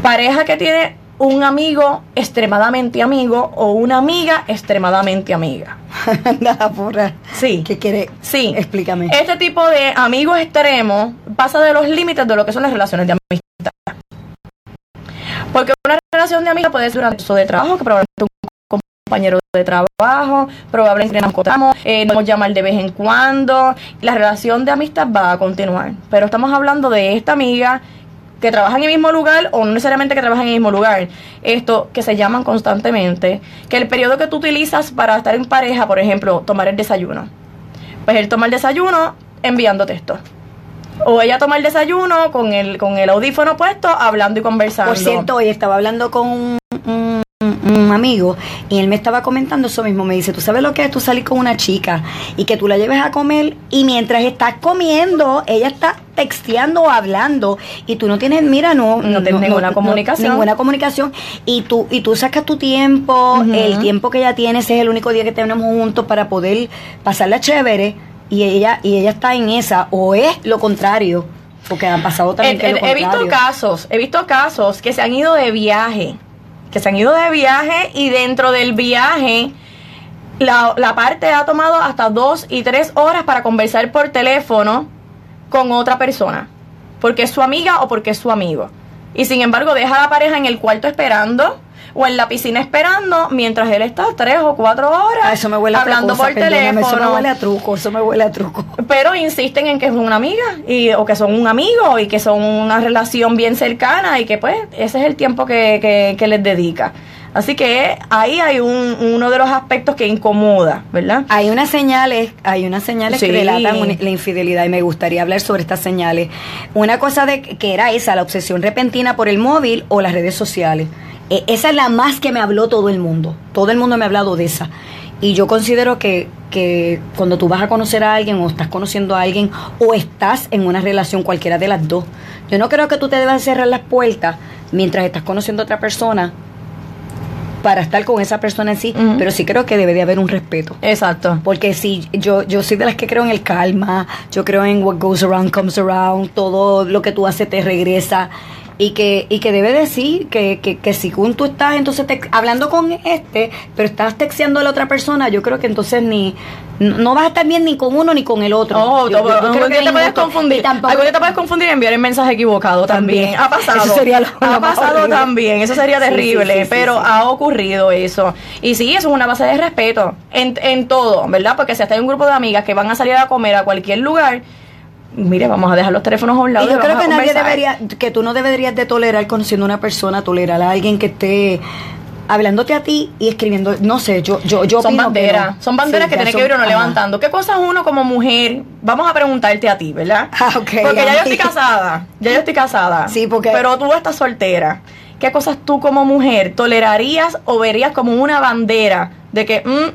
[SPEAKER 5] Pareja que tiene un amigo extremadamente amigo o una amiga extremadamente amiga.
[SPEAKER 3] Nada, porra.
[SPEAKER 5] Sí.
[SPEAKER 3] ¿Qué quiere?
[SPEAKER 5] Sí.
[SPEAKER 3] Explícame.
[SPEAKER 5] Este tipo de amigos extremos pasa de los límites de lo que son las relaciones de amistad. Porque una relación de amistad puede ser un proceso de trabajo, que probablemente un compañero de trabajo, probablemente nos encontramos, eh, nos llamar de vez en cuando. La relación de amistad va a continuar. Pero estamos hablando de esta amiga que trabaja en el mismo lugar o no necesariamente que trabaja en el mismo lugar. Esto que se llaman constantemente. Que el periodo que tú utilizas para estar en pareja, por ejemplo, tomar el desayuno. Pues él toma el desayuno enviando texto. O ella toma el desayuno con el, con el audífono puesto, hablando y conversando.
[SPEAKER 3] Por cierto, hoy estaba hablando con un, un- un amigo y él me estaba comentando eso mismo. Me dice, ¿tú sabes lo que es tú salir con una chica y que tú la lleves a comer y mientras estás comiendo, ella está texteando o hablando y tú no tienes, mira, no...
[SPEAKER 5] No tienes ninguna comunicación.
[SPEAKER 3] ninguna comunicación y tú, y tú sacas tu tiempo, el tiempo que ella tiene, ese es el único día que tenemos juntos para poder pasarla chévere y ella, y ella está en esa o es lo contrario. Porque han pasado también
[SPEAKER 5] He,
[SPEAKER 3] que es lo
[SPEAKER 5] he- visto casos, he visto casos que se han ido de viaje, que se han ido de viaje y dentro del viaje la, la parte ha tomado hasta dos y tres horas para conversar por teléfono con otra persona, porque es su amiga o porque es su amigo. Y sin embargo deja a la pareja en el cuarto esperando o en la piscina esperando mientras él está tres o cuatro horas
[SPEAKER 3] Ah, eso me huele a
[SPEAKER 5] hablando
[SPEAKER 3] cosa,
[SPEAKER 5] por teléfono
[SPEAKER 3] Eso me huele a truco, eso me huele a truco.
[SPEAKER 5] pero insisten en que es una amiga y, o que son un amigo y que son una relación bien cercana y que pues ese es el tiempo que, que, que les dedica. Así que ahí hay un, uno de los aspectos que incomoda, ¿verdad?
[SPEAKER 3] Hay unas señales, hay unas señales
[SPEAKER 5] Sí.
[SPEAKER 3] que relatan la infidelidad y me gustaría hablar sobre estas señales. Una cosa de que era esa, la obsesión repentina por el móvil o las redes sociales. E- esa es la más que me habló todo el mundo. Todo el mundo me ha hablado de esa. Y yo considero que, que cuando tú vas a conocer a alguien o estás conociendo a alguien o estás en una relación, cualquiera de las dos, yo no creo que tú te debas cerrar las puertas mientras estás conociendo a otra persona para estar con esa persona en sí, pero sí creo que debe de haber un respeto.
[SPEAKER 5] Exacto.
[SPEAKER 3] Porque si yo, yo soy de las que creo en el calma, yo creo en what goes around comes around, todo lo que tú haces te regresa. Y que, y que debe decir que, que, que si tú estás entonces te- hablando con este, pero estás texteando a la otra persona, yo creo que entonces ni no no vas a estar bien ni con uno ni con el otro.
[SPEAKER 5] Oh,
[SPEAKER 3] Yo- yo- creo que
[SPEAKER 5] te
[SPEAKER 3] es
[SPEAKER 5] puedes confundir.
[SPEAKER 3] Tampoco-
[SPEAKER 5] Algún día te puedes confundir y enviar el mensaje equivocado también.
[SPEAKER 3] También.
[SPEAKER 5] Ha pasado.
[SPEAKER 3] Eso sería lo-
[SPEAKER 5] ha
[SPEAKER 3] lo
[SPEAKER 5] pasado
[SPEAKER 3] horrible.
[SPEAKER 5] también. Eso sería
[SPEAKER 3] sí,
[SPEAKER 5] terrible.
[SPEAKER 3] sí, sí,
[SPEAKER 5] pero ha ocurrido eso. Y sí, eso es una base de respeto. En, en todo, ¿verdad? Porque si hasta hay un grupo de amigas que van a salir a comer a cualquier lugar, mire, vamos a dejar los teléfonos a un lado.
[SPEAKER 3] Y yo creo que nadie debería, que tú no deberías de tolerar conociendo a una persona, tolerar a alguien que esté hablándote a ti y escribiendo, no sé, yo yo yo
[SPEAKER 5] son banderas,
[SPEAKER 3] no.
[SPEAKER 5] son banderas
[SPEAKER 3] Sí,
[SPEAKER 5] que tiene que ir uno
[SPEAKER 3] ajá.
[SPEAKER 5] levantando. ¿Qué cosas uno como mujer? Vamos a preguntarte a ti, ¿verdad?
[SPEAKER 3] Ah, ok,
[SPEAKER 5] porque ya yo estoy casada, ya yo estoy casada.
[SPEAKER 3] Sí, porque-
[SPEAKER 5] Pero tú estás soltera. ¿Qué cosas tú como mujer tolerarías o verías como una bandera de que mm,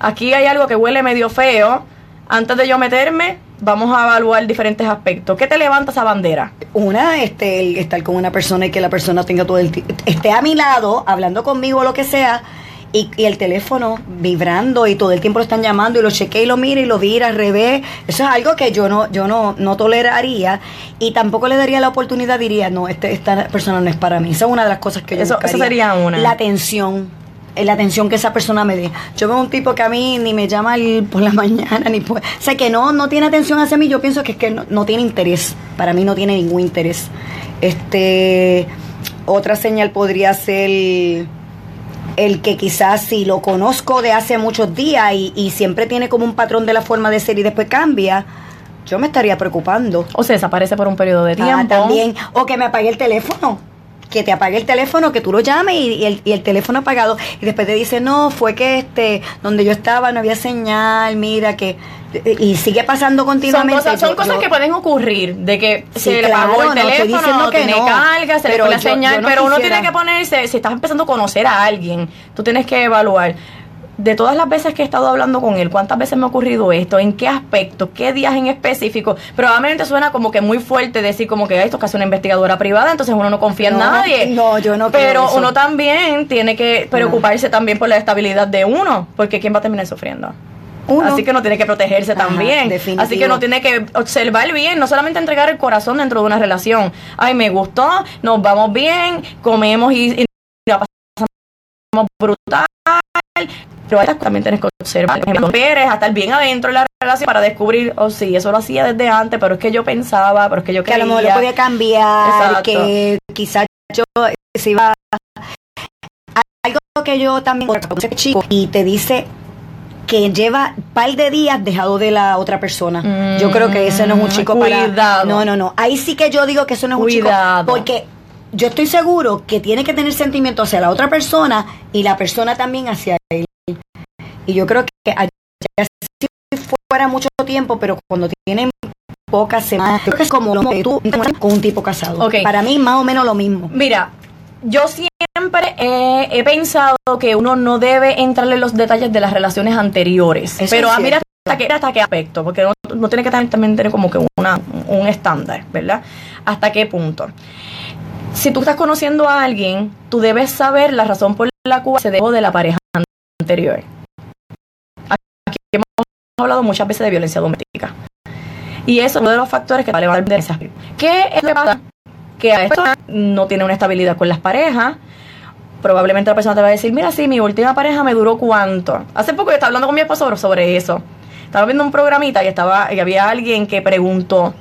[SPEAKER 5] aquí hay algo que huele medio feo? Antes de yo meterme, vamos a evaluar diferentes aspectos. ¿Qué te levanta esa bandera?
[SPEAKER 3] Una, este, el estar con una persona y que la persona tenga todo el esté a mi lado, hablando conmigo o lo que sea, y, y el teléfono vibrando y todo el tiempo lo están llamando y lo chequea y lo mira y lo vira al revés. Eso es algo que yo no, yo no, no toleraría y tampoco le daría la oportunidad, diría, no, este, esta persona no es para mí. Esa es una de las cosas que yo
[SPEAKER 5] Eso-
[SPEAKER 3] buscaría.
[SPEAKER 5] eso sería una.
[SPEAKER 3] La atención. La atención que esa persona me dé. Yo veo un tipo que a mí ni me llama el- por la mañana, ni por. O sea, que no, no tiene atención hacia mí. Yo pienso que es que no, no tiene interés. Para mí no tiene ningún interés. Este. Otra señal podría ser el que quizás si lo conozco de hace muchos días y, y siempre tiene como un patrón de la forma de ser y después cambia, yo me estaría preocupando.
[SPEAKER 5] O se desaparece por un periodo de tiempo.
[SPEAKER 3] Ah, también. O que me apague el teléfono. Que te apague el teléfono, que tú lo llames y, y el, y el teléfono apagado. Y después te dice, no, fue que este, donde yo estaba no había señal, mira que. Y sigue pasando
[SPEAKER 5] Son
[SPEAKER 3] continuamente.
[SPEAKER 5] cosas, son
[SPEAKER 3] Yo-
[SPEAKER 5] cosas
[SPEAKER 3] yo-
[SPEAKER 5] que pueden ocurrir, de que
[SPEAKER 3] Sí,
[SPEAKER 5] se le apagó el
[SPEAKER 3] no
[SPEAKER 5] teléfono, no
[SPEAKER 3] que
[SPEAKER 5] tiene
[SPEAKER 3] no,
[SPEAKER 5] carga, se le fue la
[SPEAKER 3] yo-
[SPEAKER 5] señal,
[SPEAKER 3] no
[SPEAKER 5] pero uno tiene que ponerse, si estás empezando a conocer a alguien, tú tienes que evaluar. De todas las veces que he estado hablando con él, ¿cuántas veces me ha ocurrido esto? ¿En qué aspecto? ¿Qué días en específico? Probablemente suena como que muy fuerte decir como que "Ay, esto es casi una investigadora privada, entonces uno no confía en nadie.
[SPEAKER 3] no, yo no
[SPEAKER 5] Pero uno también tiene que preocuparse también por la estabilidad de uno, porque ¿quién va a terminar sufriendo?
[SPEAKER 3] Uno.
[SPEAKER 5] Así que uno tiene que protegerse
[SPEAKER 3] Ajá,
[SPEAKER 5] también.
[SPEAKER 3] definitivo.
[SPEAKER 5] Así que uno tiene que observar bien, no solamente entregar el corazón dentro de una relación. Ay, me gustó, nos vamos bien, comemos y, brutal. Pero también tienes que observar. No esperes a estar bien adentro de la relación para descubrir, oh sí, eso lo hacía desde antes, pero es que yo pensaba, pero es que yo
[SPEAKER 3] que a
[SPEAKER 5] quería.
[SPEAKER 3] lo mejor lo podía cambiar,
[SPEAKER 5] Exacto.
[SPEAKER 3] que quizás yo se iba algo que yo también chico y te dice que lleva un par de días dejado de la otra persona. yo creo que ese no es un chico para
[SPEAKER 5] Cuidado.
[SPEAKER 3] No, no, no. Ahí sí que yo digo que eso no es
[SPEAKER 5] Cuidado.
[SPEAKER 3] un chico porque yo estoy seguro que tiene que tener sentimiento hacia la otra persona y la persona también hacia él. Y yo creo que allá si fuera mucho tiempo, pero cuando tienen pocas semanas, creo que es como lo que tú con un tipo casado.
[SPEAKER 5] Ok.
[SPEAKER 3] Para mí más o menos lo mismo.
[SPEAKER 5] Mira, yo siempre he, he pensado que uno no debe entrarle en los detalles de las relaciones anteriores.
[SPEAKER 3] Eso
[SPEAKER 5] pero mira hasta qué, hasta qué aspecto, porque no, no tiene que también, también tener como que una, un estándar, ¿verdad? ¿Hasta qué punto? Si tú estás conociendo a alguien, tú debes saber la razón por la cual se dejó de la pareja anterior. Aquí hemos hablado muchas veces de violencia doméstica. Y eso es uno de los factores que va a levantar esa. ¿Qué es lo que pasa? Que a esto no tiene una estabilidad con las parejas. Probablemente la persona te va a decir, mira, sí, mi última pareja me duró cuánto. Hace poco yo estaba hablando con mi esposo sobre eso. Estaba viendo un programita y estaba y había alguien que preguntó,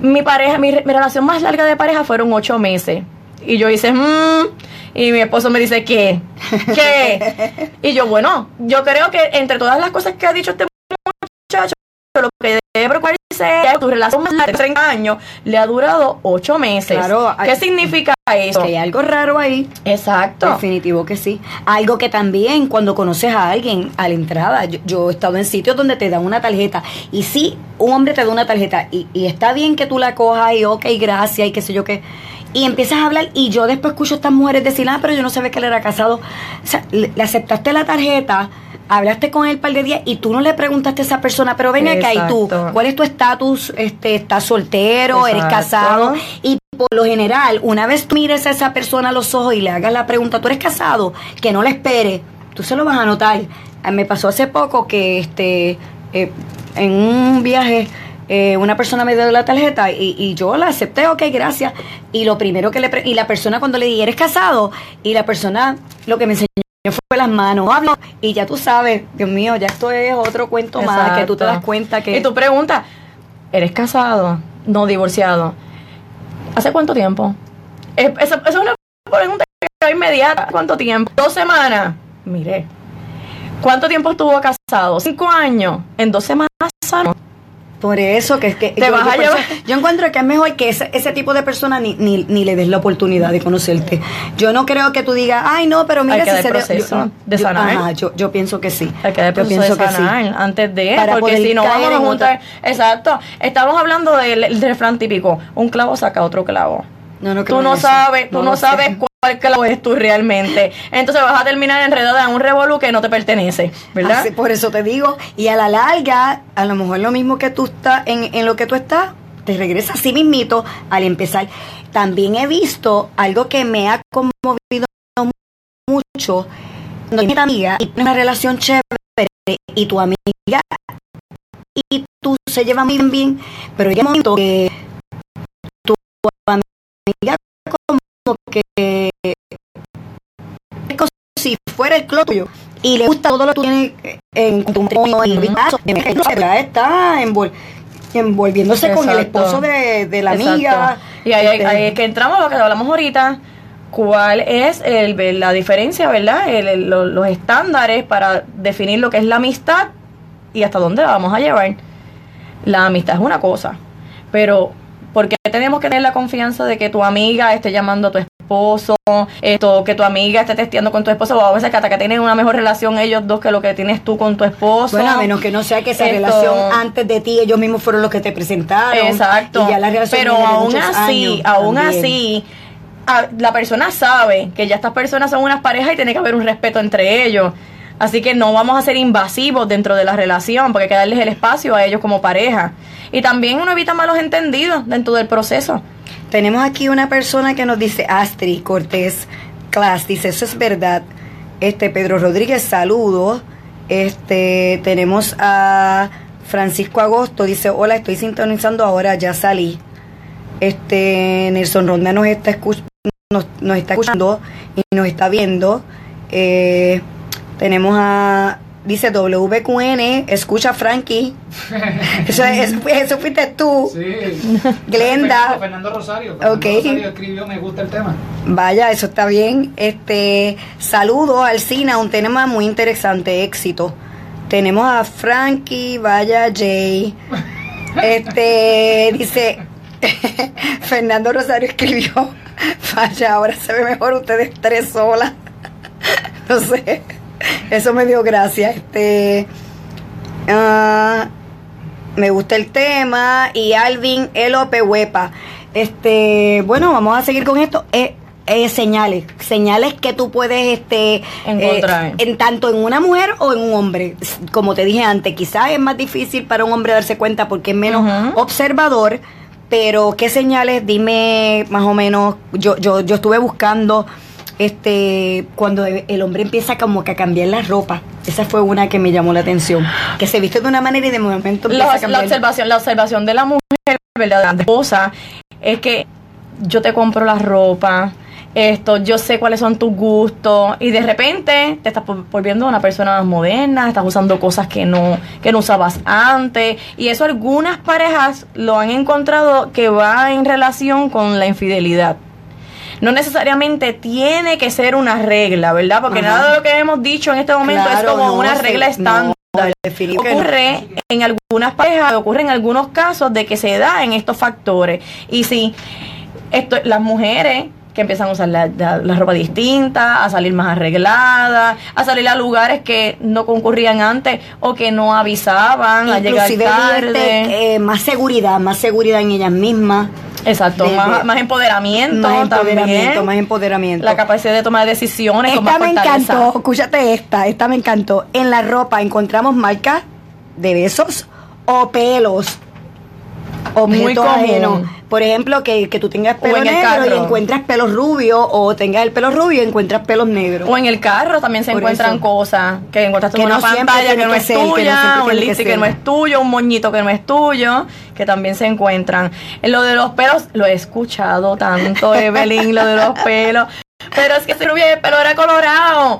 [SPEAKER 5] mi pareja, mi, mi relación más larga de pareja fueron ocho meses. Y yo hice, mmm, y mi esposo me dice, ¿qué? ¿Qué? y yo, bueno, yo creo que entre todas las cosas que ha dicho este muchacho, lo que debe preocuparse es que tu relación de 30 años le ha durado ocho meses.
[SPEAKER 3] Claro,
[SPEAKER 5] ¿Qué
[SPEAKER 3] hay-
[SPEAKER 5] significa eso?
[SPEAKER 3] Que hay algo raro ahí.
[SPEAKER 5] Exacto.
[SPEAKER 3] Definitivo que sí. Algo que también cuando conoces a alguien a la entrada, yo, yo he estado en sitios donde te dan una tarjeta y sí, un hombre te da una tarjeta y, y está bien que tú la cojas y ok, gracias y qué sé yo qué. Y empiezas a hablar y yo después escucho a estas mujeres decir, ah, pero yo no sabía que él era casado. O sea, le aceptaste la tarjeta, hablaste con él un par de días y tú no le preguntaste a esa persona, pero ven acá y tú. ¿cuál es tu estatus? Este, ¿Estás soltero? ¿Eres casado? Y por lo general, una vez tú mires a esa persona a los ojos y le hagas la pregunta, ¿tú eres casado? Que no la espere, tú se lo vas a notar. Eh, Me pasó hace poco que este eh, en un viaje eh, una persona me dio la tarjeta y, y yo la acepté, ok, gracias. Y lo primero que le... pre- y la persona cuando le dije, ¿eres casado? Y la persona lo que me enseñó fue las manos. Hablo, y ya tú sabes, Dios mío, ya esto es otro cuento más, que tú te das cuenta que...
[SPEAKER 5] Y tú preguntas, ¿eres casado? No, divorciado. ¿Hace cuánto tiempo? Es- Esa esa es una pregunta inmediata. ¿Cuánto tiempo? ¿Dos semanas? Mire. ¿Cuánto tiempo estuvo casado? ¿Cinco años? ¿En dos semanas sano?
[SPEAKER 3] Por eso que es que
[SPEAKER 5] Te vas a
[SPEAKER 3] por
[SPEAKER 5] llevar-
[SPEAKER 3] eso- yo encuentro que es mejor que ese, ese tipo de persona ni, ni, ni le des la oportunidad de conocerte. Yo no creo que tú digas, ay no, pero mira
[SPEAKER 5] Hay que
[SPEAKER 3] si se de-
[SPEAKER 5] proceso
[SPEAKER 3] yo-
[SPEAKER 5] de
[SPEAKER 3] yo-
[SPEAKER 5] sanar.
[SPEAKER 3] ajá, yo, yo pienso que sí.
[SPEAKER 5] Hay que dar
[SPEAKER 3] yo
[SPEAKER 5] proceso
[SPEAKER 3] pienso
[SPEAKER 5] de
[SPEAKER 3] que sí.
[SPEAKER 5] sanar antes de,
[SPEAKER 3] Para
[SPEAKER 5] porque si no vamos a juntar.
[SPEAKER 3] otra-
[SPEAKER 5] Exacto. Estamos hablando del, del refrán típico: un clavo saca otro clavo.
[SPEAKER 3] No, no,
[SPEAKER 5] tú no sabes, tú no,
[SPEAKER 3] sé.
[SPEAKER 5] sabes cuál clavo es tú realmente. Entonces vas a terminar enredada en un revolú que no te pertenece, ¿verdad?
[SPEAKER 3] Así, por eso te digo, y a la larga, a lo mejor lo mismo que tú estás, en, en lo que tú estás, te regresa así mismito al empezar. También he visto algo que me ha conmovido mucho, cuando tienes amiga y tienes una relación chévere y tu amiga y tú se llevan muy bien, pero llega un momento que tu amiga como que si fuera el clo tuyo y le gusta todo lo que tú tienes en tu matrimonio y vistazo, ya está envol- envolviéndose con el esposo de, de la
[SPEAKER 5] Exacto.
[SPEAKER 3] amiga
[SPEAKER 5] Y ahí,
[SPEAKER 3] Este,
[SPEAKER 5] ahí es que entramos a lo que hablamos ahorita. ¿Cuál es el, la diferencia, verdad? El- el- lo- los estándares para definir lo que es la amistad y hasta dónde la vamos a llevar. La amistad es una cosa, pero ¿por qué tenemos que tener la confianza de que tu amiga esté llamando a tu esposo, esto, que tu amiga esté testeando con tu esposo, o a veces que hasta que tienen una mejor relación ellos dos que lo que tienes tú con tu esposo.
[SPEAKER 3] Bueno, a menos que no sea que esa
[SPEAKER 5] Esto-
[SPEAKER 3] relación antes de ti, ellos mismos fueron los que te presentaron.
[SPEAKER 5] Exacto.
[SPEAKER 3] Y ya la relación
[SPEAKER 5] Pero aún así, aún así, la persona sabe que ya estas personas son unas parejas y tiene que haber un respeto entre ellos. Así que no vamos a ser invasivos dentro de la relación, porque hay que darles el espacio a ellos como pareja. Y también uno evita malos entendidos dentro del proceso.
[SPEAKER 3] Tenemos aquí una persona que nos dice, Astrid Cortés Class, dice, eso es verdad. Este, Pedro Rodríguez, saludos. Este, tenemos a Francisco Agosto, dice, hola, estoy sintonizando ahora, ya salí. Este, Nelson Ronda nos está, nos está escuchando y nos está viendo. Eh, tenemos a, dice WQN, escucha Frankie. eso, es- eso fuiste tú.
[SPEAKER 2] Sí.
[SPEAKER 3] Glenda.
[SPEAKER 2] Fernando, Rosario. Fernando
[SPEAKER 3] Ok.
[SPEAKER 2] Rosario escribió, me gusta el tema.
[SPEAKER 3] Vaya, eso está bien. Este, saludo al Cina, un tema muy interesante, éxito. Tenemos a Frankie, vaya Jay. Este, dice, Fernando Rosario escribió, vaya, ahora se ve mejor ustedes tres solas. no sé, eso me dio gracia. Este, ah, me gusta el tema y Alvin Elope Huepa. Este, bueno, vamos a seguir con esto. Eh, eh, señales, señales que tú puedes este
[SPEAKER 5] Encontrar.
[SPEAKER 3] eh, en tanto en una mujer o en un hombre. Como te dije antes, quizás es más difícil para un hombre darse cuenta porque es menos observador, pero qué señales, dime más o menos. Yo yo yo estuve buscando este cuando el hombre empieza como que a cambiar la ropa. Esa fue una que me llamó la atención, que se viste de una manera y de momento empieza
[SPEAKER 5] La,
[SPEAKER 3] a
[SPEAKER 5] la observación, la observación de la mujer, ¿verdad? De esposa, es que yo te compro la ropa, esto, yo sé cuáles son tus gustos, y de repente te estás vol- volviendo una persona más moderna, estás usando cosas que no, que no usabas antes, y eso algunas parejas lo han encontrado que va en relación con la infidelidad. No necesariamente tiene que ser una regla, ¿verdad? Porque
[SPEAKER 3] Ajá.
[SPEAKER 5] nada de lo que hemos dicho en este momento
[SPEAKER 3] Claro,
[SPEAKER 5] es como
[SPEAKER 3] no,
[SPEAKER 5] una regla estándar.
[SPEAKER 3] no.
[SPEAKER 5] ocurre en algunas parejas, ocurre en algunos casos de que se da en estos factores. Y si esto, las mujeres que empiezan a usar la, la- la ropa distinta, a salir más arregladas, a salir a lugares que no concurrían antes o que no avisaban, a llegar tarde.
[SPEAKER 3] eh, más seguridad, más seguridad en ellas mismas.
[SPEAKER 5] Exacto,
[SPEAKER 3] de- de-
[SPEAKER 5] más, más empoderamiento,
[SPEAKER 3] Más empoderamiento,
[SPEAKER 5] también.
[SPEAKER 3] más empoderamiento.
[SPEAKER 5] La capacidad de tomar decisiones con
[SPEAKER 3] Esta
[SPEAKER 5] más
[SPEAKER 3] me
[SPEAKER 5] fortaleza.
[SPEAKER 3] encantó, escúchate esta, esta me encantó. En la ropa encontramos marcas de besos o pelos.
[SPEAKER 5] Muy
[SPEAKER 3] Objetos
[SPEAKER 5] común.
[SPEAKER 3] ajenos. Por ejemplo, que, que tú tengas pelo
[SPEAKER 5] en el
[SPEAKER 3] negro y encuentras pelos rubios, o tengas el pelo rubio y encuentras pelos negros.
[SPEAKER 5] O en el carro también se
[SPEAKER 3] Por
[SPEAKER 5] encuentran
[SPEAKER 3] eso.
[SPEAKER 5] cosas que encontraste
[SPEAKER 3] Que
[SPEAKER 5] una
[SPEAKER 3] no
[SPEAKER 5] pantalla que no es
[SPEAKER 3] ser, que no
[SPEAKER 5] tuya, un lipstick que, no es tuyo, un moñito que no es tuyo, que también se encuentran. En lo de los pelos, lo he escuchado tanto, Evelyn, lo de los pelos. Pero es que si rubia y el pelo era colorado.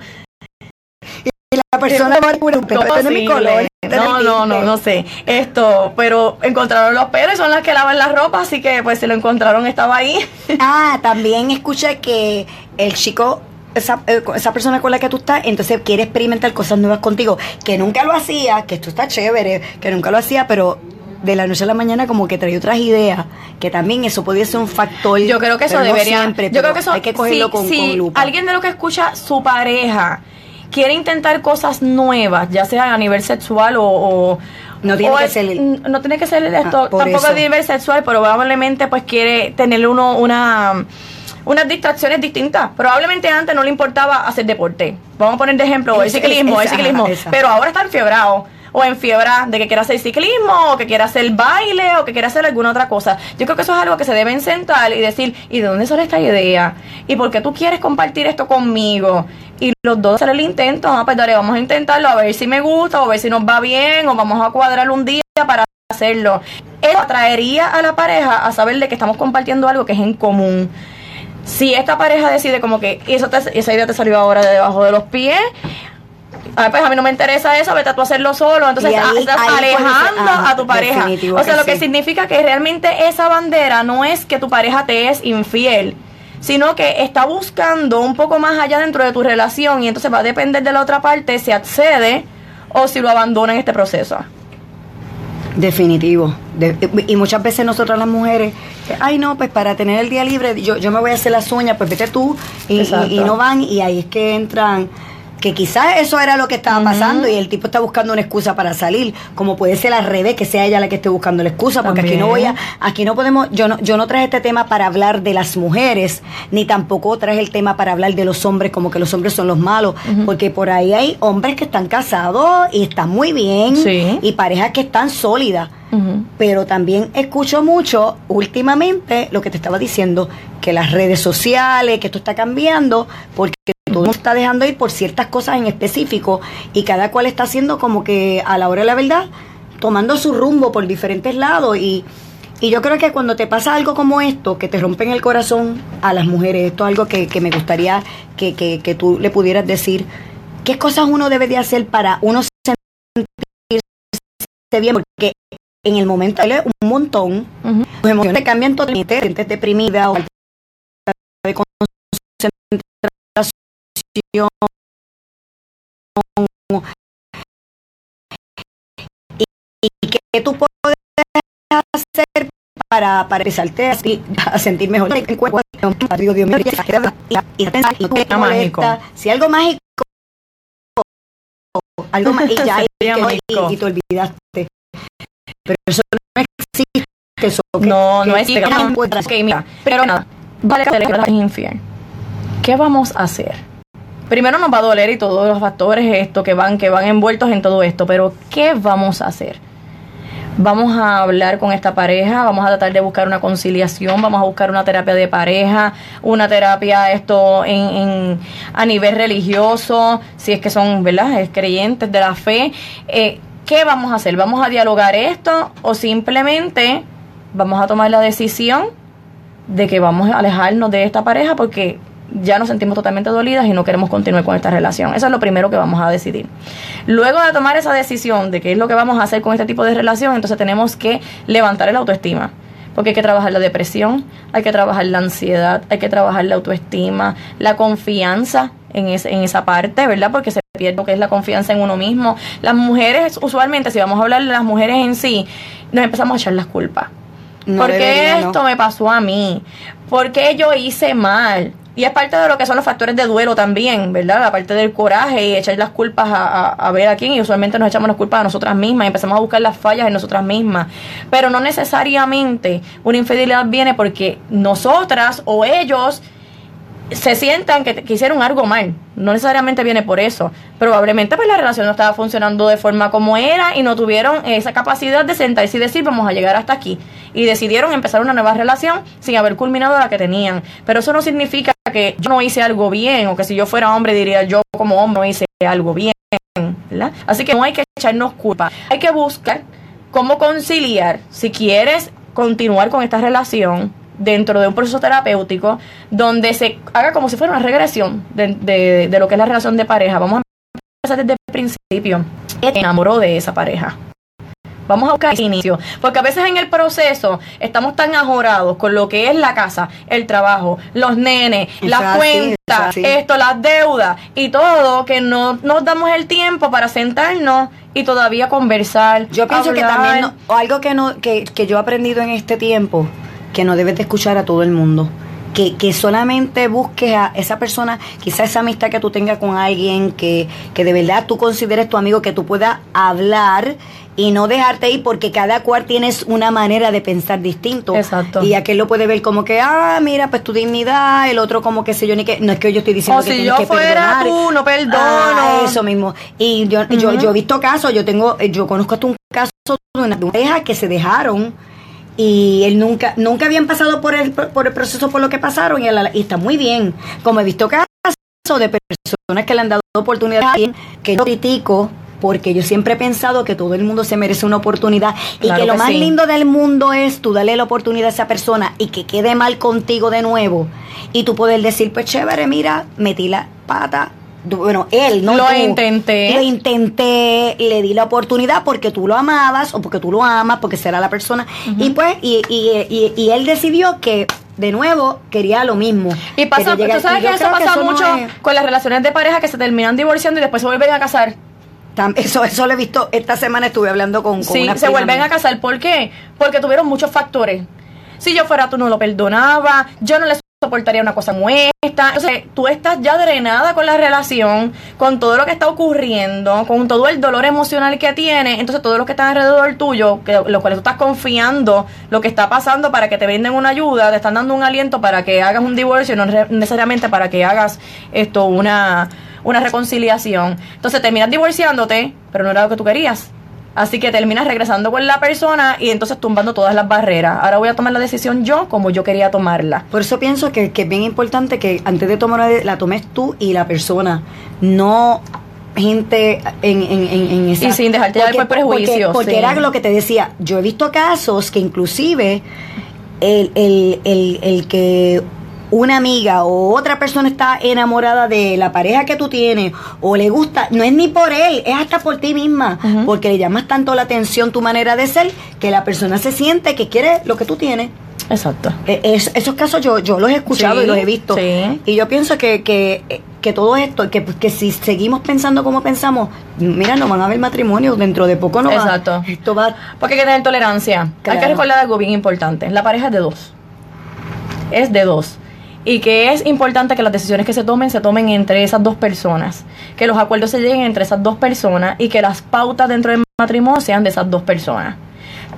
[SPEAKER 3] La persona va a decir, este no es mi
[SPEAKER 5] Imposible.
[SPEAKER 3] color.
[SPEAKER 5] No, no, no,
[SPEAKER 3] tinte".
[SPEAKER 5] no sé. Esto, pero encontraron los pelos y son las que lavan la ropa, así que pues si lo encontraron estaba ahí.
[SPEAKER 3] Ah, también escuché que el chico, esa, eh, esa persona con la que tú estás, entonces quiere experimentar cosas nuevas contigo, que nunca lo hacía, que esto está chévere, que nunca lo hacía, pero de la noche a la mañana como que trae otras ideas, que también eso podría ser un factor.
[SPEAKER 5] Yo creo que eso
[SPEAKER 3] no
[SPEAKER 5] debería.
[SPEAKER 3] siempre,
[SPEAKER 5] yo creo que eso.
[SPEAKER 3] hay que cogerlo
[SPEAKER 5] si,
[SPEAKER 3] con,
[SPEAKER 5] si
[SPEAKER 3] con lupa.
[SPEAKER 5] alguien de lo que escucha su pareja quiere intentar cosas nuevas, ya sea a nivel sexual o. o-
[SPEAKER 3] No tiene
[SPEAKER 5] o
[SPEAKER 3] que
[SPEAKER 5] es-
[SPEAKER 3] ser-
[SPEAKER 5] no tiene que ser esto,
[SPEAKER 3] Ah, por
[SPEAKER 5] tampoco
[SPEAKER 3] eso.
[SPEAKER 5] a nivel sexual, pero probablemente pues quiere tener uno una unas distracciones distintas. Probablemente antes no le importaba hacer deporte. Vamos a poner de ejemplo el ciclismo, el
[SPEAKER 3] esa,
[SPEAKER 5] ciclismo,
[SPEAKER 3] esa.
[SPEAKER 5] pero ahora está enfiebrado o enfiebra de que quiera hacer ciclismo o que quiera hacer baile o que quiera hacer alguna otra cosa. Yo creo que eso es algo que se deben sentar y decir, ¿y de dónde sale esta idea? ¿Y por qué tú quieres compartir esto conmigo? Y los dos hacer el intento, ah, pues vamos a intentarlo a ver si me gusta o a ver si nos va bien o vamos a cuadrar un día para hacerlo. Eso atraería a la pareja a saber de que estamos compartiendo algo que es en común. Si esta pareja decide como que eso esa idea te salió ahora de debajo de los pies, ah, pues a mí no me interesa eso, vete tú a hacerlo solo. Entonces
[SPEAKER 3] ahí-
[SPEAKER 5] ah, estás
[SPEAKER 3] ser-
[SPEAKER 5] alejando
[SPEAKER 3] ah,
[SPEAKER 5] a tu pareja. O sea, lo que
[SPEAKER 3] sí.
[SPEAKER 5] significa que realmente esa bandera no es que tu pareja te es infiel, sino que está buscando un poco más allá dentro de tu relación y entonces va a depender de la otra parte si accede o si lo abandona en este proceso.
[SPEAKER 3] Definitivo. De- y muchas veces nosotras las mujeres, ay no, pues para tener el día libre, yo, yo me voy a hacer las uñas, pues vete tú, y, y-
[SPEAKER 5] Exacto.
[SPEAKER 3] y no van, y ahí es que entran, que quizás eso era lo que estaba pasando y el tipo está buscando una excusa para salir, como puede ser al revés, que sea ella la que esté buscando la excusa, porque aquí no voy a, aquí no podemos, yo no, yo no traje este tema para hablar de las mujeres, ni tampoco traje el tema para hablar de los hombres, como que los hombres son los malos, porque por ahí hay hombres que están casados y están muy bien,
[SPEAKER 5] Sí.
[SPEAKER 3] y parejas que están sólidas. Pero también escucho mucho últimamente lo que te estaba diciendo, que las redes sociales, que esto está cambiando, porque todo está dejando ir por ciertas cosas en específico y cada cual está haciendo como que a la hora de la verdad, tomando su rumbo por diferentes lados y, y yo creo que cuando te pasa algo como esto, que te rompen el corazón a las mujeres, esto es algo que, que me gustaría que, que, que tú le pudieras decir, ¿qué cosas uno debe de hacer para uno sentirse bien? Porque en el momento un montón, tus emociones cambian totalmente, te sientes deprimida o falta de concentración. Y, qué tú puedes hacer para, para empezarte a, sentir- a sentir mejor. Dios mío, y, te
[SPEAKER 5] Mágico.
[SPEAKER 3] Si algo mágico, algo más, y ya, y, que-
[SPEAKER 5] mágico.
[SPEAKER 3] te olvidaste. Pero eso no existe. Eso, que-
[SPEAKER 5] No, no
[SPEAKER 3] que-
[SPEAKER 5] es
[SPEAKER 3] que no encuentras.
[SPEAKER 5] Ok, mira, pero nada, vale que es infiel. ¿Qué vamos a hacer? Primero nos va a doler y todos los factores esto que van que van envueltos en todo esto, pero ¿qué vamos a hacer? Vamos a hablar con esta pareja, vamos a tratar de buscar una conciliación, vamos a buscar una terapia de pareja, una terapia esto en, en- a nivel religioso, si es que son, ¿verdad? Es creyentes de la fe. Eh, ¿Qué vamos a hacer? ¿Vamos a dialogar esto o simplemente vamos a tomar la decisión de que vamos a alejarnos de esta pareja porque ya nos sentimos totalmente dolidas y no queremos continuar con esta relación. Eso es lo primero que vamos a decidir. Luego de tomar esa decisión de qué es lo que vamos a hacer con este tipo de relación, entonces tenemos que levantar el autoestima. Porque hay que trabajar la depresión, hay que trabajar la ansiedad, hay que trabajar la autoestima, la confianza en, ese- en esa parte, ¿verdad? Porque se pierde lo que es la confianza en uno mismo. Las mujeres, usualmente, si vamos a hablar de las mujeres en sí, nos empezamos a echar las culpas.
[SPEAKER 3] No
[SPEAKER 5] ¿Por qué
[SPEAKER 3] no.
[SPEAKER 5] esto me pasó a mí? ¿Por qué yo hice mal? Y es parte de lo que son los factores de duelo también, ¿verdad? La parte del coraje y echar las culpas a, a- ver a quién. Y usualmente nos echamos las culpas a nosotras mismas y empezamos a buscar las fallas en nosotras mismas. Pero no necesariamente una infidelidad viene porque nosotras o ellos se sientan que, hicieron algo mal. No necesariamente viene por eso. Probablemente pues la relación no estaba funcionando de forma como era y no tuvieron esa capacidad de sentarse y decir vamos a llegar hasta aquí. Y decidieron empezar una nueva relación sin haber culminado la que tenían. Pero eso no significa que yo no hice algo bien o que si yo fuera hombre diría yo como hombre no hice algo bien. ¿verdad? Así que no hay que echarnos culpa. Hay que buscar cómo conciliar si quieres continuar con esta relación dentro de un proceso terapéutico donde se haga como si fuera una regresión de, de- de lo que es la relación de pareja. Vamos a empezar desde el principio. ¿Qué te enamoró de esa pareja? Vamos a buscar ese inicio. Porque a veces en el proceso estamos tan ajorados con lo que es la casa, el trabajo, los nenes, las
[SPEAKER 3] es así,
[SPEAKER 5] cuentas,
[SPEAKER 3] es
[SPEAKER 5] esto, las deudas y todo, que no nos damos el tiempo para sentarnos y todavía conversar.
[SPEAKER 3] Yo pienso que también, no- o algo que, no, que, que yo he aprendido en este tiempo, que no debes de escuchar a todo el mundo. Que, que solamente busques a esa persona, quizás esa amistad que tú tengas con alguien que, que de verdad tú consideres tu amigo, que tú puedas hablar y no dejarte ir porque cada cual tienes una manera de pensar distinto.
[SPEAKER 5] Exacto.
[SPEAKER 3] Y aquel lo puede ver como que, ah, mira, pues tu dignidad, el otro como que sé yo ni que, no es que yo estoy diciendo
[SPEAKER 5] O
[SPEAKER 3] que
[SPEAKER 5] si
[SPEAKER 3] tienes
[SPEAKER 5] yo
[SPEAKER 3] que
[SPEAKER 5] fuera
[SPEAKER 3] perdonar.
[SPEAKER 5] tú, no perdono.
[SPEAKER 3] Ah, eso mismo. Y yo, yo, yo he visto casos, yo tengo, eh, yo conozco hasta un caso de una, de una pareja que se dejaron y él nunca, nunca habían pasado por el, por el proceso por lo que pasaron y, él- y está muy bien. Como he visto casos de personas que le han dado oportunidad a alguien que yo critico porque yo siempre he pensado que todo el mundo se merece una oportunidad y que lo
[SPEAKER 5] que
[SPEAKER 3] más
[SPEAKER 5] sí.
[SPEAKER 3] lindo del mundo es tú darle la oportunidad a esa persona y que quede mal contigo de nuevo y tú poder decir pues chévere mira metí la pata bueno él no
[SPEAKER 5] Lo
[SPEAKER 3] tú.
[SPEAKER 5] intenté.
[SPEAKER 3] lo intenté le di la oportunidad porque tú lo amabas o porque tú lo amas porque será la persona y pues y, y, y, y él decidió que de nuevo quería lo mismo
[SPEAKER 5] Y pasa, tú sabes que eso pasa
[SPEAKER 3] no
[SPEAKER 5] mucho
[SPEAKER 3] es-
[SPEAKER 5] con las relaciones de pareja que se terminan divorciando y después se vuelven a casar.
[SPEAKER 3] Eso, eso lo he visto, esta semana estuve hablando con, con
[SPEAKER 5] Sí,
[SPEAKER 3] una
[SPEAKER 5] se vuelven
[SPEAKER 3] mía.
[SPEAKER 5] a casar. ¿Por qué? Porque tuvieron muchos factores. Si yo fuera tú no lo perdonaba, yo no le soportaría una cosa como esta. Entonces, tú estás ya drenada con la relación, con todo lo que está ocurriendo, con todo el dolor emocional que tiene. Entonces, todo lo que está alrededor tuyo, que los cuales tú estás confiando lo que está pasando para que te venden una ayuda, te están dando un aliento para que hagas un divorcio, no necesariamente para que hagas esto una, una reconciliación. Entonces, terminas divorciándote, pero no era lo que tú querías. Así que terminas regresando con la persona y entonces tumbando todas las barreras. Ahora voy a tomar la decisión yo como yo quería tomarla.
[SPEAKER 3] Por eso pienso que, que es bien importante que antes de tomar la, la tomes tú y la persona, no gente en, en, en, en esa...
[SPEAKER 5] Y sin dejarte llevar por prejuicios,
[SPEAKER 3] Porque, porque
[SPEAKER 5] sí.
[SPEAKER 3] era lo que te decía, yo he visto casos que inclusive el, el, el, el que una amiga o otra persona está enamorada de la pareja que tú tienes o le gusta, no es ni por él, es hasta por ti misma, porque le llamas tanto la atención tu manera de ser que la persona se siente que quiere lo que tú tienes.
[SPEAKER 5] Exacto.
[SPEAKER 3] Es- esos casos yo, yo los he escuchado
[SPEAKER 5] Sí,
[SPEAKER 3] y los he visto.
[SPEAKER 5] sí.
[SPEAKER 3] Y yo pienso que, que, que todo esto, que, que si seguimos pensando como pensamos, mira, no van a haber matrimonio, dentro de poco no va-
[SPEAKER 5] Exacto.
[SPEAKER 3] Esto va...
[SPEAKER 5] Porque hay que tener tolerancia. Hay
[SPEAKER 3] Claro.
[SPEAKER 5] que recordar algo bien importante. La pareja es de dos. Es de dos. Y que es importante que las decisiones que se tomen se tomen entre esas dos personas. Que los acuerdos se lleguen entre esas dos personas y que las pautas dentro del matrimonio sean de esas dos personas.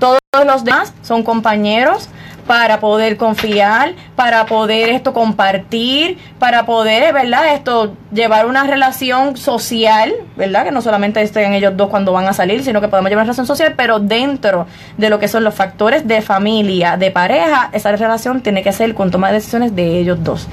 [SPEAKER 5] Todos los demás son compañeros para poder confiar, para poder esto compartir, para poder, ¿verdad? Esto llevar una relación social, ¿verdad? Que no solamente estén ellos dos cuando van a salir, sino que podemos llevar una relación social, pero dentro de lo que son los factores de familia, de pareja, esa relación tiene que ser con toma de decisiones de ellos dos.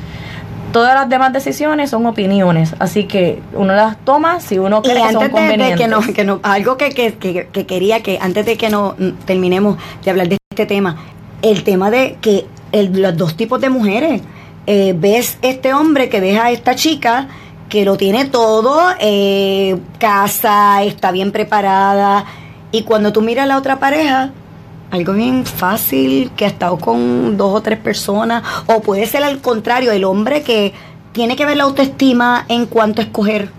[SPEAKER 5] Todas las demás decisiones son opiniones, así que uno las toma si uno
[SPEAKER 3] Y
[SPEAKER 5] cree que son
[SPEAKER 3] de,
[SPEAKER 5] convenientes.
[SPEAKER 3] que no, que no, algo que, que, que, que quería que antes de que no mm, terminemos de hablar de este tema, el tema de que los dos tipos de mujeres, eh, ves este hombre que deja a esta chica que lo tiene todo, eh, casa, está bien preparada, y cuando tú miras a la otra pareja, algo bien fácil, que ha estado con dos o tres personas, o puede ser al contrario, el hombre que tiene que ver la autoestima en cuanto a escoger.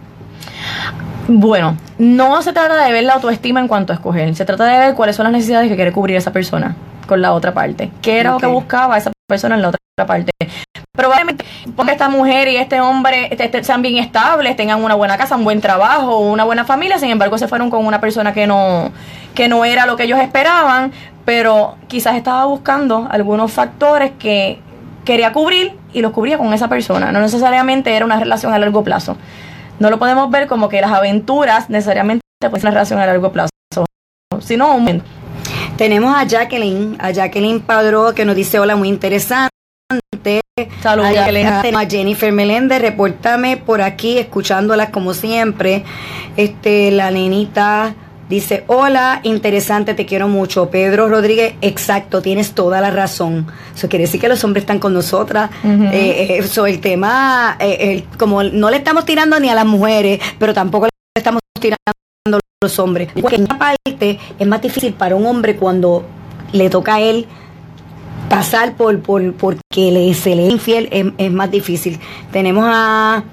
[SPEAKER 5] Bueno, no se trata de ver la autoestima en cuanto a escoger, se trata de ver cuáles son las necesidades que quiere cubrir esa persona con la otra parte. ¿Qué era lo que buscaba esa persona en la otra parte? Probablemente porque esta mujer y este hombre este- este- sean bien estables, tengan una buena casa, un buen trabajo, una buena familia, sin embargo se fueron con una persona que no, que no era lo que ellos esperaban, pero quizás estaba buscando algunos factores que quería cubrir y los cubría con esa persona. No necesariamente era una relación a largo plazo. No lo podemos ver como que las aventuras necesariamente pues una relación a largo plazo, sino un momento.
[SPEAKER 3] Tenemos a Jacqueline, a Jacqueline Padró, que nos dice hola, muy interesante.
[SPEAKER 5] Saludos,
[SPEAKER 3] a,
[SPEAKER 5] Jacqueline.
[SPEAKER 3] a- a Jennifer Meléndez, repórtame por aquí, escuchándolas como siempre. Este, la nenita dice, hola, interesante, te quiero mucho. Pedro Rodríguez, exacto, tienes toda la razón. Eso quiere decir que los hombres están con nosotras.
[SPEAKER 5] Ujú.
[SPEAKER 3] Eh, eso, el tema, eh, el- como no le estamos tirando ni a las mujeres, pero tampoco le estamos tirando los hombres. Porque en una parte es más difícil para un hombre cuando le toca a él pasar por, por porque le, se le es infiel es, es más difícil. Tenemos a,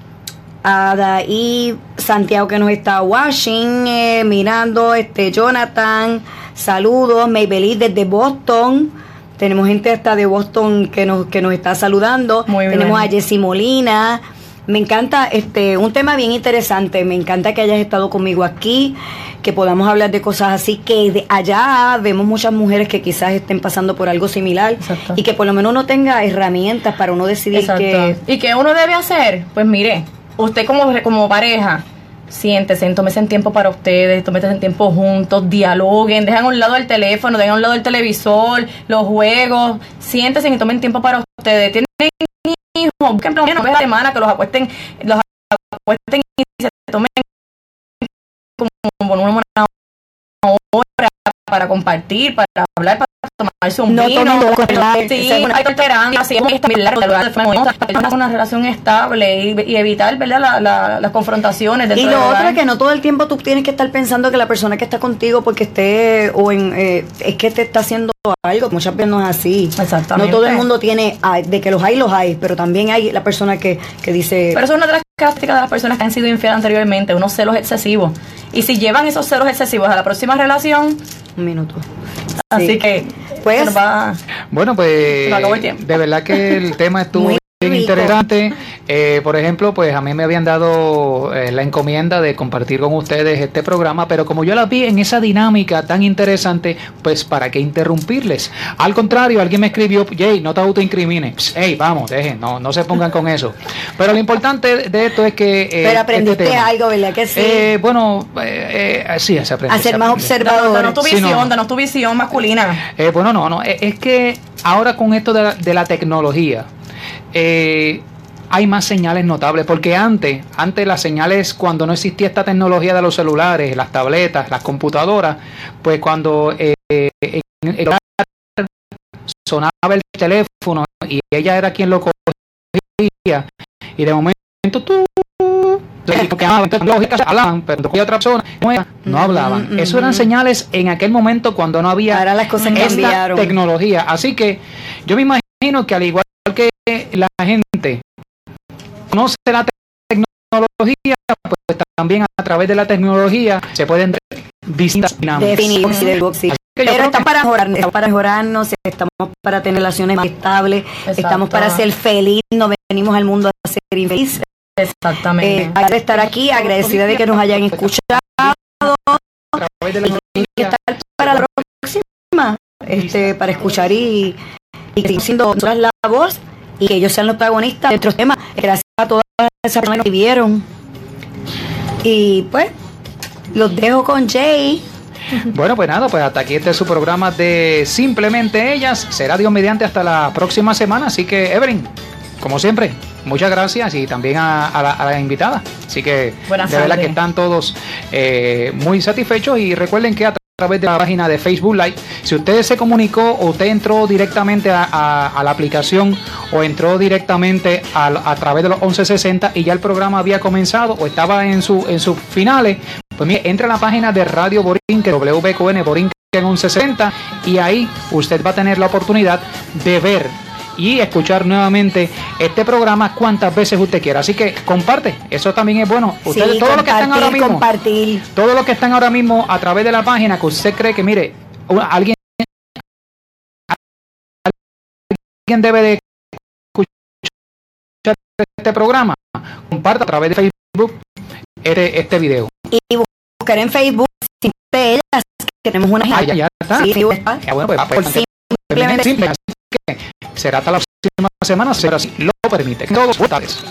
[SPEAKER 3] a Daí Santiago que nos está watching, eh, mirando, este Jonathan, saludos, Maybelline desde Boston. Tenemos gente hasta de Boston que nos, que nos está saludando.
[SPEAKER 5] Muy bien.
[SPEAKER 3] Tenemos a Jessy Molina. Me encanta este un tema bien interesante. Me encanta que hayas estado conmigo aquí, que podamos hablar de cosas así. Que de allá vemos muchas mujeres que quizás estén pasando por algo similar
[SPEAKER 5] Exacto.
[SPEAKER 3] y que por lo menos uno tenga herramientas para uno decidir
[SPEAKER 5] Exacto.
[SPEAKER 3] que
[SPEAKER 5] ¿Y qué uno debe hacer? Pues mire, usted como, como pareja, siéntese, tómese en tiempo para ustedes, tómese en tiempo juntos, dialoguen, dejan a un lado el teléfono, dejan a un lado el televisor, los juegos, siéntese y tomen tiempo para ustedes. Tienen busquen por lo menos una vez a la semana que los acuesten, los acuesten y se tomen como una hora para compartir, para hablar, para tomarse un
[SPEAKER 3] No
[SPEAKER 5] vino.
[SPEAKER 3] loco.
[SPEAKER 5] Sí, hay tolerancia, así es una relación estable y, y evitar ¿verdad? La- la- las confrontaciones
[SPEAKER 3] Y lo otro es que no todo el tiempo tú tienes que estar pensando que la persona que está contigo porque esté o en eh, es que te está haciendo algo, muchas veces no es así.
[SPEAKER 5] Exactamente.
[SPEAKER 3] No todo el mundo tiene, ay, de que los hay, los hay, pero también hay la persona que, que dice...
[SPEAKER 5] Pero eso es una de las características de las personas que han sido infieles anteriormente, unos celos excesivos. Y si llevan esos ceros excesivos a la próxima relación,
[SPEAKER 3] Un minuto.
[SPEAKER 5] Así
[SPEAKER 3] Sí.
[SPEAKER 5] que
[SPEAKER 3] Pues-
[SPEAKER 5] va-
[SPEAKER 2] Bueno, pues de verdad que el tema estuvo
[SPEAKER 3] Muy
[SPEAKER 2] bien interesante. Eh, por ejemplo, pues a mí me habían dado eh, la encomienda de compartir con ustedes este programa, pero como yo la vi en esa dinámica tan interesante, pues para qué interrumpirles. Al contrario, alguien me escribió, Jay, no te autoincrimines. Hey, vamos, dejen, no, no se pongan con eso. Pero lo importante de esto es que... eh,
[SPEAKER 3] Pero aprendiste
[SPEAKER 2] este tema-
[SPEAKER 3] algo, ¿verdad que sí?
[SPEAKER 2] Eh, bueno, eh, eh, sí, se aprende.
[SPEAKER 3] a ser más observador.
[SPEAKER 5] Danos tu
[SPEAKER 2] Sí,
[SPEAKER 5] visión,
[SPEAKER 2] no.
[SPEAKER 5] danos tu visión masculina.
[SPEAKER 2] Eh, bueno, no, no. Es que ahora con esto de la, de la tecnología, eh, hay más señales notables. Porque antes, antes las señales, cuando no existía esta tecnología de los celulares, las tabletas, las computadoras, pues cuando eh, en el hogar sonaba el teléfono y ella era quien lo cogía, y de momento tú entonces, lógicas hablaban, pero otra persona, no, no hablaban.
[SPEAKER 3] Mm,
[SPEAKER 2] Eso eran
[SPEAKER 3] mm.
[SPEAKER 2] señales en aquel momento cuando no había
[SPEAKER 3] Ahora las cosas
[SPEAKER 2] esta
[SPEAKER 3] cambiaron.
[SPEAKER 2] tecnología. Así que yo me imagino que al igual la gente conoce la te- tecnología, pues también a través de la tecnología se pueden distintas dinámicas.
[SPEAKER 3] Sí,
[SPEAKER 2] que yo
[SPEAKER 3] Pero estamos para mejorarnos, estamos para mejorarnos, estamos para tener relaciones más estables,
[SPEAKER 5] Exacto.
[SPEAKER 3] estamos para ser feliz, no venimos al mundo a ser infelices.
[SPEAKER 5] Exactamente.
[SPEAKER 3] Eh, de estar aquí, agradecida de que nos hayan escuchado y estar para la próxima, este, para escuchar y, y seguir siendo la voz y que ellos sean los protagonistas de nuestros temas. Gracias a todas esas personas que vieron. Y pues, los dejo con Jay.
[SPEAKER 2] Bueno, pues nada, pues hasta aquí este es su programa de Simplemente Ellas. Será Dios mediante hasta la próxima semana. Así que, Evelyn, como siempre, muchas gracias y también a, a la, a la invitada. Así que,
[SPEAKER 5] Buenas
[SPEAKER 2] de verdad que están todos eh, muy satisfechos y recuerden que a través de la página de Facebook Live, si usted se comunicó o usted entró directamente a, a- a la aplicación o entró directamente a, a través de los 1160 y ya el programa había comenzado o estaba en, su, en sus finales, pues mire, entre a la página de Radio Borinquen, WBQN Borinquen 1160 y ahí usted va a tener la oportunidad de ver y escuchar nuevamente este programa cuantas veces usted quiera. Así que comparte, eso también es bueno. Ustedes,
[SPEAKER 3] sí,
[SPEAKER 2] todos los que están ahora mismo,
[SPEAKER 3] compartir.
[SPEAKER 2] todos los que están ahora mismo a través de la página que usted cree que, mire, alguien, alguien debe de escuchar este programa, comparta a través de Facebook este, este video.
[SPEAKER 3] Y buscar en Facebook, siempre ellas, que tenemos una
[SPEAKER 2] Ah, ya, ya está.
[SPEAKER 3] Sí, sí,
[SPEAKER 2] Ya, bueno, pues, pues,
[SPEAKER 3] Simplemente-
[SPEAKER 2] que será hasta la próxima semana, si lo permite. Todos buenas.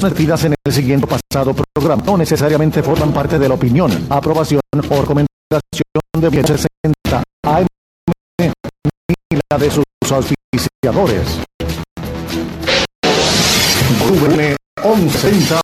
[SPEAKER 1] Vertidas en el siguiente pasado programa. No necesariamente forman parte de la opinión, aprobación o recomendación de 1060 AM ni la de sus auspiciadores. WM 1160